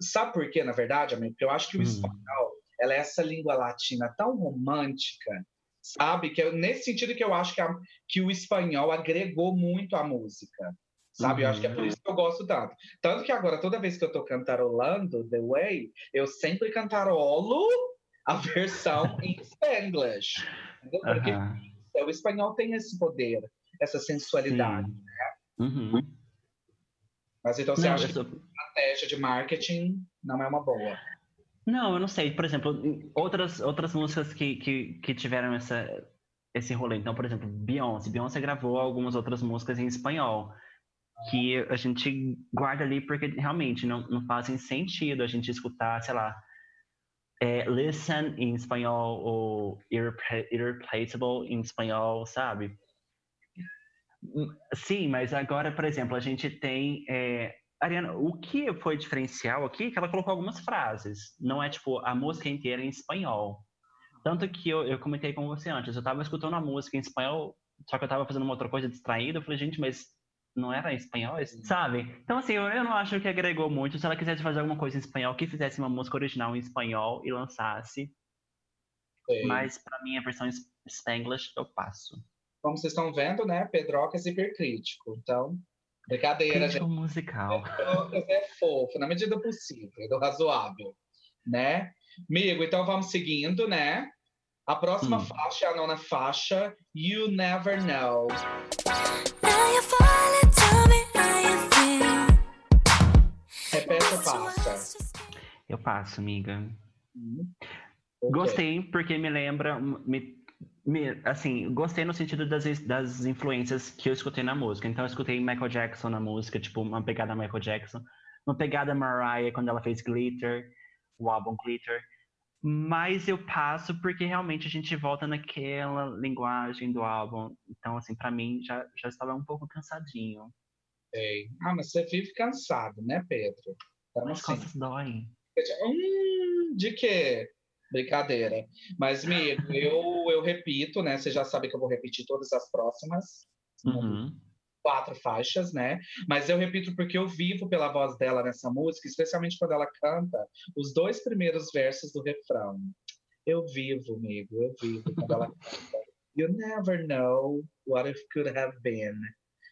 Sabe por quê, na verdade, amigo? Porque eu acho que o
Hum.
espanhol, ela é essa língua latina tão romântica, sabe? Que eu- nesse sentido que eu acho que, a- que o espanhol agregou muito à música. Sabe? Eu acho que é por
Uhum.
isso que eu gosto tanto. Tanto que agora, toda vez que eu tô cantarolando The Way, eu sempre cantarolo a versão em Spanglish. Entendeu? Porque
Aham,
o espanhol tem esse poder, essa sensualidade.
sim. Uhum.
Mas então você
Não,
acha
eu
que
sou-
a estratégia de marketing não é uma boa?
Não, eu não sei. Por exemplo, em outras, outras músicas que, que, que tiveram essa, esse rolê. Então, por exemplo, Beyoncé. Beyoncé gravou algumas outras músicas em espanhol. Que a gente guarda ali porque realmente não, não fazem sentido a gente escutar, sei lá, é, Listen em espanhol ou Irrepla- Irreplaceable em espanhol, sabe? Hum, Sim, mas agora, por exemplo, a gente tem. é, Ariana, o que foi diferencial aqui é que ela colocou algumas frases. Não é tipo a música inteira em espanhol. Tanto que eu, eu comentei com você antes, eu tava escutando a música em espanhol, só que eu tava fazendo uma outra coisa distraída. Eu falei, gente, mas não era em espanhol, esse- sabe? Então, assim, eu, eu não acho que agregou muito. Se ela quisesse fazer alguma coisa em espanhol, que fizesse uma música original em espanhol e lançasse.
Sei.
Mas pra mim, a versão em Spanglish, eu passo.
Como vocês estão vendo, né? Pedrocas é hipercrítico. Então, brincadeira,
Crítico
gente.
musical.
Pedrocas é fofo, na medida do possível, do razoável, né? Amigo, então vamos seguindo, né? A próxima
Hum.
faixa é a nona faixa, You Never Know. Ou passa?
Eu passo, amiga.
Hum. Ok.
Gostei, porque me lembra. Me, me- assim, gostei no sentido das, das influências que eu escutei na música. Então, eu escutei Michael Jackson na música, tipo, uma pegada Michael Jackson. Uma pegada Mariah quando ela fez Glitter, o álbum Glitter. Mas eu passo porque realmente a gente volta naquela linguagem do álbum. Então, assim, pra mim já, já estava um pouco cansadinho.
Sei. Ah, mas você vive cansado, né, Pedro? Então,
As
assim,
costas doem.
Hum, de quê? Brincadeira. Mas, amigo, eu, eu repito, né? Você já sabe que eu vou repetir todas as próximas
Uhum.
quatro faixas, né? Mas eu repito porque eu vivo pela voz dela nessa música, especialmente quando ela canta os dois primeiros versos do refrão. Eu vivo, amigo, eu vivo quando ela canta. You never know what it could have been.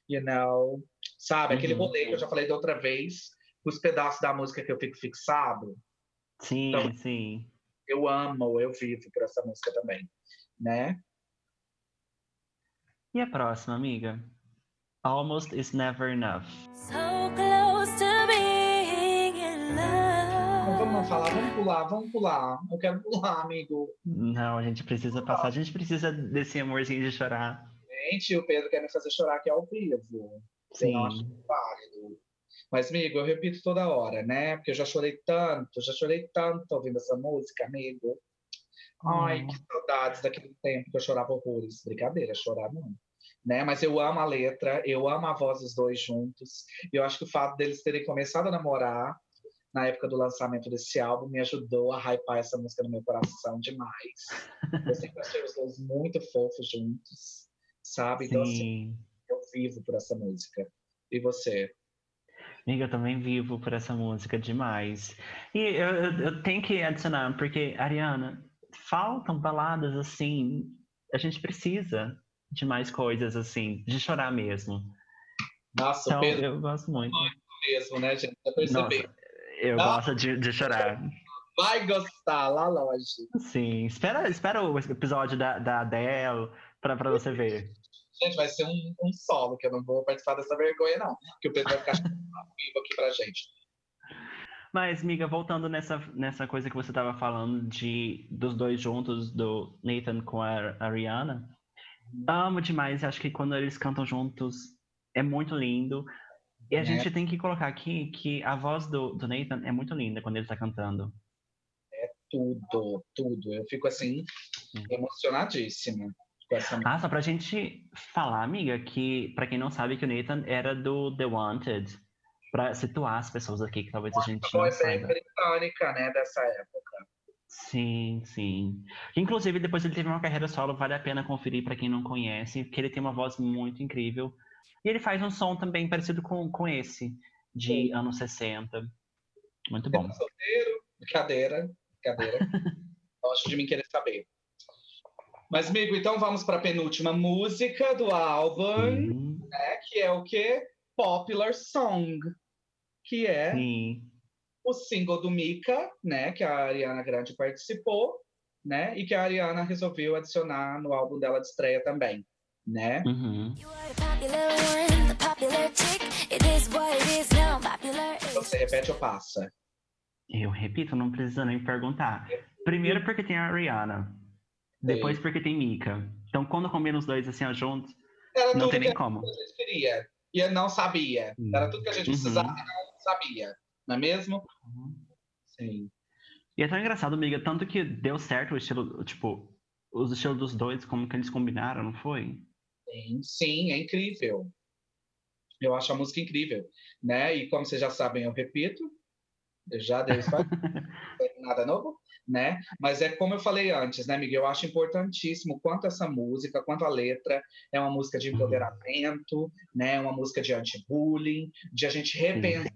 You know? Sabe, aquele
Uhum.
rolê que eu já falei da outra vez, os pedaços da música que eu fico fixado.
Sim,
Então-
sim.
eu amo, eu vivo por essa música também, né?
E a próxima, amiga? Almost is never enough.
So close to being in
Então, vamos
love.
falar, vamos pular, vamos pular. Eu quero pular, amigo.
Não, a gente precisa passar, a gente precisa desse amorzinho de chorar.
Gente, o Pedro quer me fazer chorar aqui ao vivo.
Sim.
Eu acho válido. Mas, amigo, eu repito toda hora, né? Porque eu já chorei tanto, já chorei tanto ouvindo essa música, amigo. Ai,
Hum.
que saudades daquele tempo que eu chorava horrores. Brincadeira, chorar não. Né? Mas eu amo a letra, eu amo a voz dos dois juntos. E eu acho que o fato deles terem começado a namorar na época do lançamento desse álbum me ajudou a hypar essa música no meu coração demais. Eu sempre achei os dois muito fofos juntos, sabe? Então, assim,
Sim.
eu vivo por essa música. E você?
Amiga, eu também vivo por essa música demais. E eu, eu, eu tenho que adicionar, porque, Ariana, faltam baladas assim. A gente precisa de mais coisas assim, de chorar mesmo.
Nossa,
Então,
Pedro
eu gosto muito.
mesmo, né, gente? Já
Nossa, eu
Ah.
gosto de, de chorar.
Vai gostar, lá longe.
Sim, espera, espera o episódio da, da Adele pra você ver.
Gente, vai ser um, um solo, que eu não vou participar dessa vergonha, não. Que o Pedro vai ficar vivo aqui pra gente.
Mas, miga, voltando nessa, nessa coisa que você estava falando de dos dois juntos, do Nathan com a Ariana, amo demais. Acho que quando eles cantam juntos é muito lindo. E a
É.
gente tem que colocar aqui que a voz do, do Nathan é muito linda quando ele tá cantando.
Tudo, tudo. Eu fico assim,
Sim.
emocionadíssima
Ah, só pra gente falar, amiga, que pra quem não sabe que o Nathan era do The Wanted. Pra situar as pessoas aqui que talvez a gente não saiba.
britânica, né, dessa época.
Sim, sim. Inclusive, depois ele teve uma carreira solo, vale a pena conferir para quem não conhece, porque ele tem uma voz muito incrível. E ele faz um som também parecido com, com esse, de
Sim.
anos 60. Muito bom.
solteiro? Brincadeira, brincadeira. Gosto de mim querer saber. Mas, amigo, então vamos para a penúltima música do álbum,
Sim,
né, que é o quê? Popular Song, que é
sim.
o single do Mika, né, que a Ariana Grande participou, né, e que a Ariana resolveu adicionar no álbum dela de estreia também, né?
Uhum.
You are the popular one, the popular chick. It is what it is now. Popular is.
Você repete ou passa?
Eu repito, não precisa nem perguntar. Primeiro porque tem a Rihanna. Depois porque tem Mika. Então, quando combina os dois assim ó, juntos,
Era
não tem nem como.
a gente queria e eu não sabia.
Hum.
Era tudo que a gente
Uhum.
precisava e não sabia, não é mesmo? Sim.
E é tão engraçado, amiga, tanto que deu certo o estilo, tipo, os estilos dos dois, como que eles combinaram, não foi?
Sim, sim, é incrível. Eu acho a música incrível, né? E como vocês já sabem, eu repito, eu já dei nada novo, né? Mas é como eu falei antes, né, Miguel? Eu acho importantíssimo quanto essa música, quanto a letra é uma música de empoderamento, né? Uma música de anti-bullying, de a gente repensar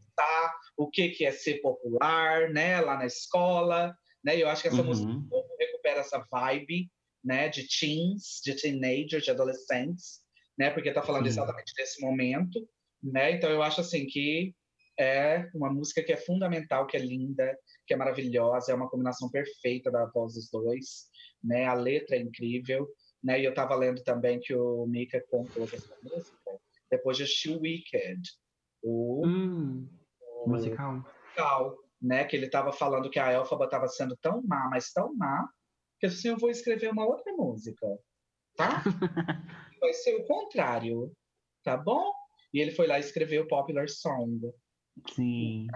o que que é ser popular, né? Lá na escola, né? Eu acho que essa música
Uhum.
recupera essa vibe, né, de teens, de teenagers, de adolescentes, né, porque tá falando exatamente desse momento, né? Então eu acho assim que é uma música que é fundamental, que é linda, que é maravilhosa, é uma combinação perfeita da voz dos dois, né? A letra é incrível, né? E eu tava lendo também que o Mika compôs essa música depois de o Wicked, o
Hum,
o-
musical.
musical, né? Que ele estava falando que a Elfaba estava sendo tão má, mas tão má, que assim eu vou escrever uma outra música, tá? Vai ser o contrário, tá bom? E ele foi lá e escreveu Popular Song.
Sim.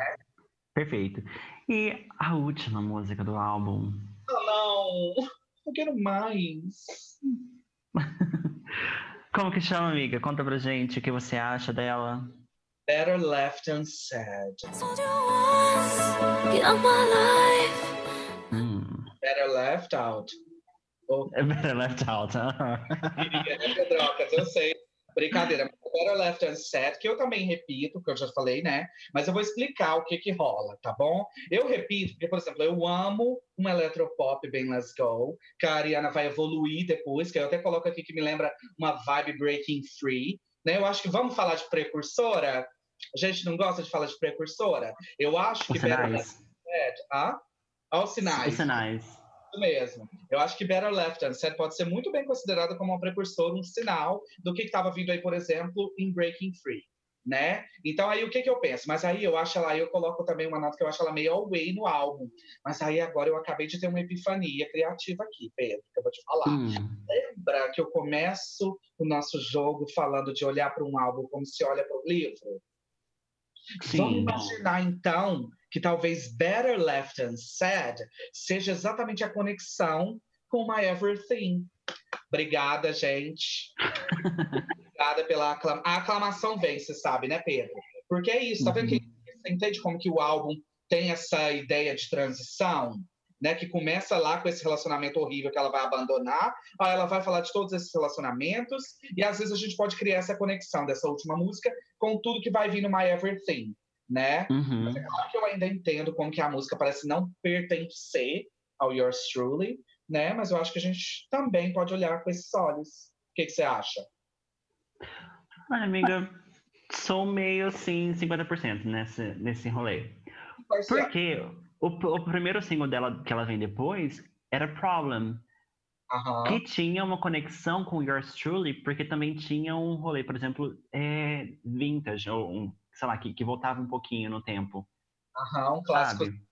Perfeito. E a última música do álbum?
Ah, não! Eu quero mais.
Como que chama, amiga? Conta pra gente o que você acha dela.
Better Left Unsaid.
Told you once, get out my life.
Hum.
Better Left Out. Oh,
É Better Left Out.
queria, né, Pedrocas? Eu sei. Brincadeira. Better Left Unsaid, que eu também repito, que eu já falei, né? Mas eu vou explicar o que que rola, tá bom? Eu repito, porque, por exemplo, eu amo um eletropop bem Let's Go, que a Ariana vai evoluir depois, que eu até coloco aqui que me lembra uma vibe Breaking Free, né? Eu acho que vamos falar de precursora? A gente não gosta de falar de precursora? Eu acho que
Os
Better Left
sinais.
Unsaid... Ah? Olha os
Os
sinais. Isso mesmo. Eu acho que Better Left Unsaid pode ser muito bem considerada como um precursor, um sinal do que estava vindo aí, por exemplo, em Breaking Free. Né? Então aí o que, que eu penso? Mas aí eu acho ela, eu coloco também uma nota que eu acho ela meio away no álbum. Mas aí agora eu acabei de ter uma epifania criativa aqui, Pedro, que eu vou te falar.
Hum.
Lembra que eu começo o nosso jogo falando de olhar para um álbum como se olha para um livro? Vamos
Sim.
imaginar então que talvez Better Left Unsaid seja exatamente a conexão com My Everything. Obrigada, gente. Obrigada pela aclamação. A aclamação vem, você sabe, né, Pedro? Porque é isso, tá vendo?
Uhum.
Que, você entende como que o álbum tem essa ideia de transição? Né, que começa lá com esse relacionamento horrível que ela vai abandonar, aí ela vai falar de todos esses relacionamentos, e às vezes a gente pode criar essa conexão dessa última música com tudo que vai vir no My Everything, né?
Uhum.
Claro que eu ainda entendo como que a música parece não pertencer ao Yours Truly, né? Mas eu acho que a gente também pode olhar com esses olhos. O que, que você acha?
Olha, amiga, sou meio assim, 50% nesse, nesse rolê. Porque o, o primeiro single dela que ela vem depois era Problem,
Aham.
que tinha uma conexão com Yours Truly, porque também tinha um rolê, por exemplo, é, vintage, ou um, sei lá, que, que voltava um pouquinho no tempo,
Aham, um clássico.
sabe?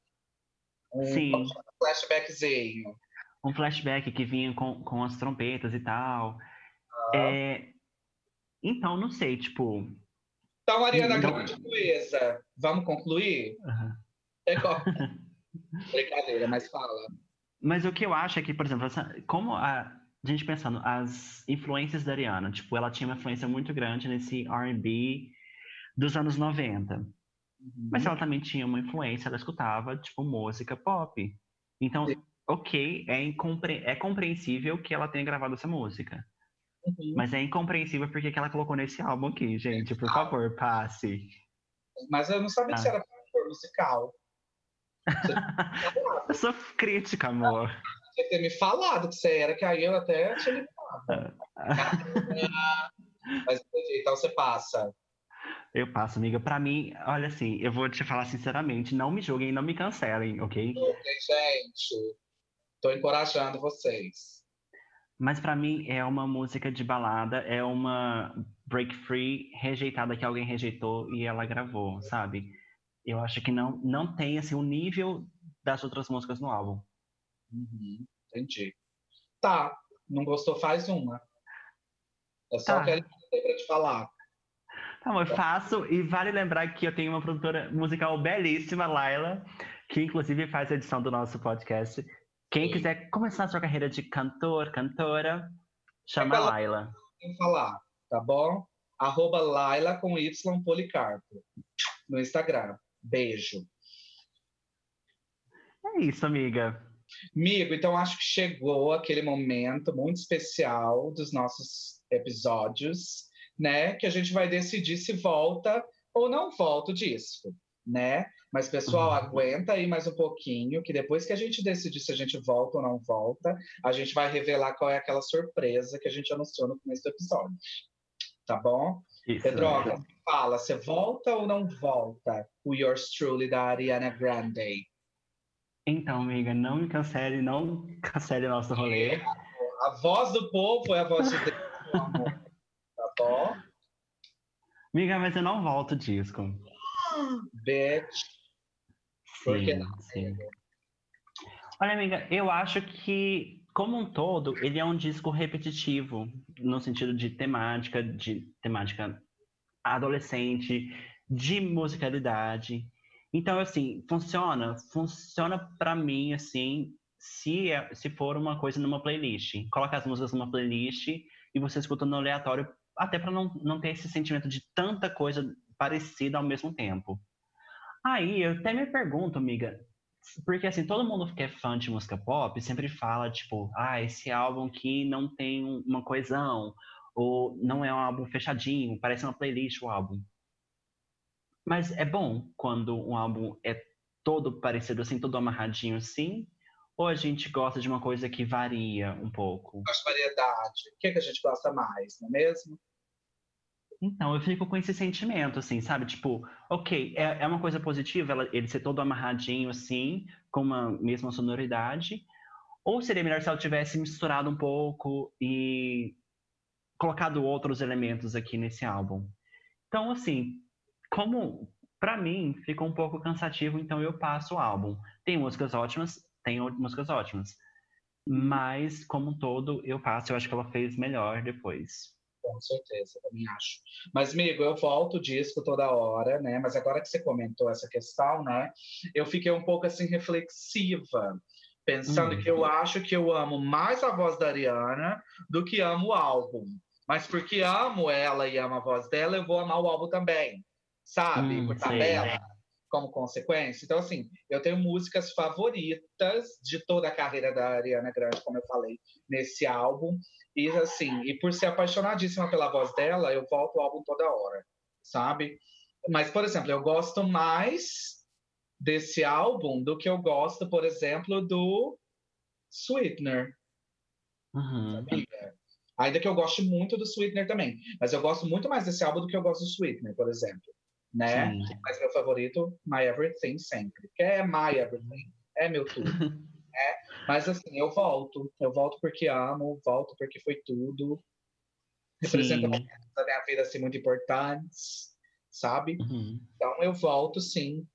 Um
Sim.
flashbackzinho.
Um flashback que vinha com, com as trompetas e tal. É, então, não sei, tipo...
Então, Ariana
Então-
Grande Luísa, vamos concluir?
aham.
É. Brincadeira, mas fala.
Mas o que eu acho é que, por exemplo, essa- como a, a gente pensando, as influências da Ariana, tipo, ela tinha uma influência muito grande nesse R&B dos anos 90.
Uhum.
Mas ela também tinha uma influência, ela escutava, tipo, música pop. Então,
Sim.
ok, é, incompre é compreensível que ela tenha gravado essa música.
Uhum.
Mas é incompreensível porque que ela colocou nesse álbum aqui, gente. Por favor, passe.
Mas eu não sabia que
Ah.
você era produtor musical.
Eu sou crítica, amor.
Você ter me falado que você era, que aí eu até tinha ligado. Mas entendi, então você passa.
Eu passo, amiga. Pra mim, olha assim, eu vou te falar sinceramente, não me julguem, não me cancelem, ok?
Gente, tô encorajando vocês.
Mas pra mim é uma música de balada, é uma break free rejeitada que alguém rejeitou e ela gravou, sabe? Eu acho que não não tem assim o nível das outras músicas no álbum.
Uhum, entendi. Tá, não gostou, faz uma. É só
Tá.
o que pra te falar.
Bom, eu faço e vale lembrar que eu tenho uma produtora musical belíssima, Laila, que inclusive faz a edição do nosso podcast. Quem
Sim.
quiser começar a sua carreira de cantor, cantora, chama a
Ela-
Laila.
Que falar, tá bom? Arroba Laila com Y Policarpo no Instagram. Beijo.
É isso, amiga.
Amigo, então acho que chegou aquele momento muito especial dos nossos episódios, né? Que a gente vai decidir se volta ou não volta o disco, né? Mas, pessoal,
Uhum.
aguenta aí mais um pouquinho, que depois que a gente decidir se a gente volta ou não volta, a gente vai revelar qual é aquela surpresa que a gente anunciou no começo do episódio. Tá bom?
Isso,
Pedroca,
amiga.
fala, você volta ou não volta o Yours Truly da Ariana Grande?
Então, amiga, não me cancele, não cancele o nosso rolê.
A voz do povo é a voz de Deus, meu amor. Bom?
Amiga, mas eu não volto o disco.
Bitch. Por que não,
sim. Olha, amiga, eu acho que, como um todo, ele é um disco repetitivo, no sentido de temática, de temática adolescente, de musicalidade. Então, assim, funciona, funciona pra mim, assim, se, é- se for uma coisa numa playlist. Coloca as músicas numa playlist e você escuta no aleatório, até pra não, não ter esse sentimento de tanta coisa parecida ao mesmo tempo. Aí, eu até me pergunto, amiga, porque assim, todo mundo que é fã de música pop sempre fala, tipo, ah, esse álbum aqui não tem um- uma coesão, ou não é um álbum fechadinho, parece uma playlist o álbum. Mas é bom quando um álbum é todo parecido assim, todo amarradinho assim, ou a gente gosta de uma coisa que varia um pouco?
Gosto de variedade. O que, que a gente gosta mais, não é mesmo?
Então, eu fico com esse sentimento, assim, sabe? Tipo, ok, é, é uma coisa positiva ela- ele ser todo amarradinho, assim, com uma mesma sonoridade, Ou seria melhor se ela tivesse misturado um pouco e colocado outros elementos aqui nesse álbum. Então, assim, como para mim ficou um pouco cansativo, então eu passo o álbum. Tem músicas ótimas, tem músicas ótimas. Mas, como um todo, eu passo. Eu acho que ela fez melhor depois.
Com certeza, também acho. Mas, amigo, eu volto o disco toda hora, né? Mas agora que você comentou essa questão, né? Eu fiquei um pouco assim reflexiva, pensando
Hum.
que eu acho que eu amo mais a voz da Ariana do que amo o álbum. Mas porque amo ela e amo a voz dela, eu vou amar o álbum também, sabe?
Hum,
Por tabela, como consequência. Então, assim, eu tenho músicas favoritas de toda a carreira da Ariana Grande, como eu falei, nesse álbum. E assim, e por ser apaixonadíssima pela voz dela, eu volto o álbum toda hora, sabe? Mas, por exemplo, eu gosto mais desse álbum do que eu gosto, por exemplo, do Sweetener,
Uhum.
Ainda que eu goste muito do Sweetener também. Mas eu gosto muito mais desse álbum do que eu gosto do Sweetener, por exemplo. Né?
Sim.
Mas meu favorito, My Everything sempre. Que é My Everything. É meu tudo. né? Mas assim, eu volto. Eu volto porque amo, volto porque foi tudo. Representa momentos da minha vida assim, muito importantes, sabe?
Uhum.
Então eu volto sim.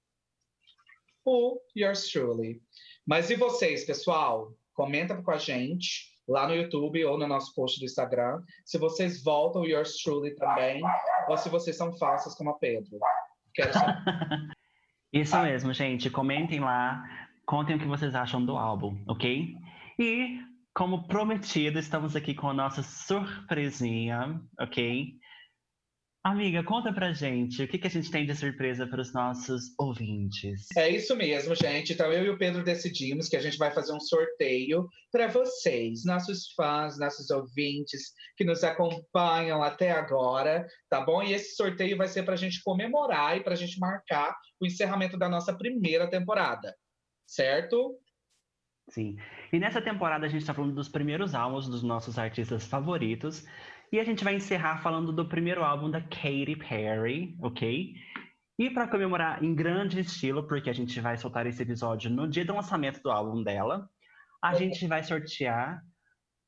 O Yours Truly. Mas e vocês, pessoal? Comenta com a gente lá no YouTube ou no nosso post do Instagram se vocês voltam Yours Truly também ou se vocês são falsas como a Pedro. Quero saber.
Isso mesmo, gente. Comentem lá, contem o que vocês acham do álbum, ok? E, como prometido, estamos aqui com a nossa surpresinha, ok? Amiga, conta pra gente o que, que a gente tem de surpresa para os nossos ouvintes.
É isso mesmo, gente. Então eu e o Pedro decidimos que a gente vai fazer um sorteio para vocês, nossos fãs, nossos ouvintes que nos acompanham até agora, tá bom? E esse sorteio vai ser para a gente comemorar e para a gente marcar o encerramento da nossa primeira temporada, certo?
Sim. E nessa temporada a gente está falando dos primeiros álbuns dos nossos artistas favoritos. E a gente vai encerrar falando do primeiro álbum da Katy Perry, ok? E para comemorar em grande estilo, porque a gente vai soltar esse episódio no dia do lançamento do álbum dela, a gente vai sortear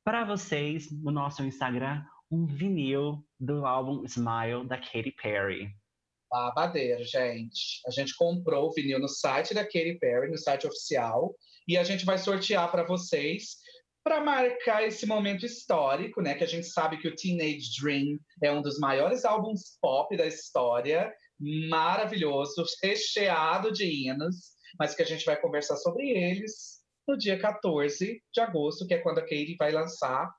para vocês no nosso Instagram um vinil do álbum Smile da Katy Perry.
Babadeiro, gente. A gente comprou o vinil no site da Katy Perry, no site oficial, e a gente vai sortear para vocês para marcar esse momento histórico, né? Que a gente sabe que o Teenage Dream é um dos maiores álbuns pop da história, maravilhoso, recheado de hinos, mas que a gente vai conversar sobre eles no dia 14 de agosto, que é quando a Katy vai lançar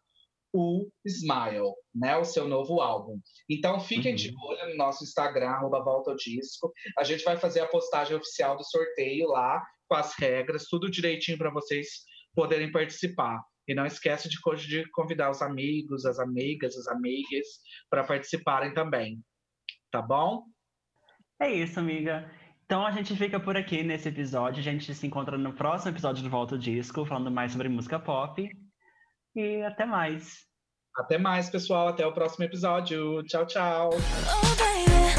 o Smile, né? O seu novo álbum. Então fiquem
Uhum.
de olho no nosso Instagram, arroba Volta ao Disco. A gente vai fazer a postagem oficial do sorteio lá, com as regras, tudo direitinho para vocês poderem participar. E não esquece de, de convidar os amigos, as amigas, as amigas para participarem também. Tá bom?
É isso, amiga. Então a gente fica por aqui nesse episódio. A gente se encontra no próximo episódio do Volta ao Disco, falando mais sobre música pop. E até mais.
Até mais, pessoal. Até o próximo episódio. Tchau, tchau.
Oh, baby,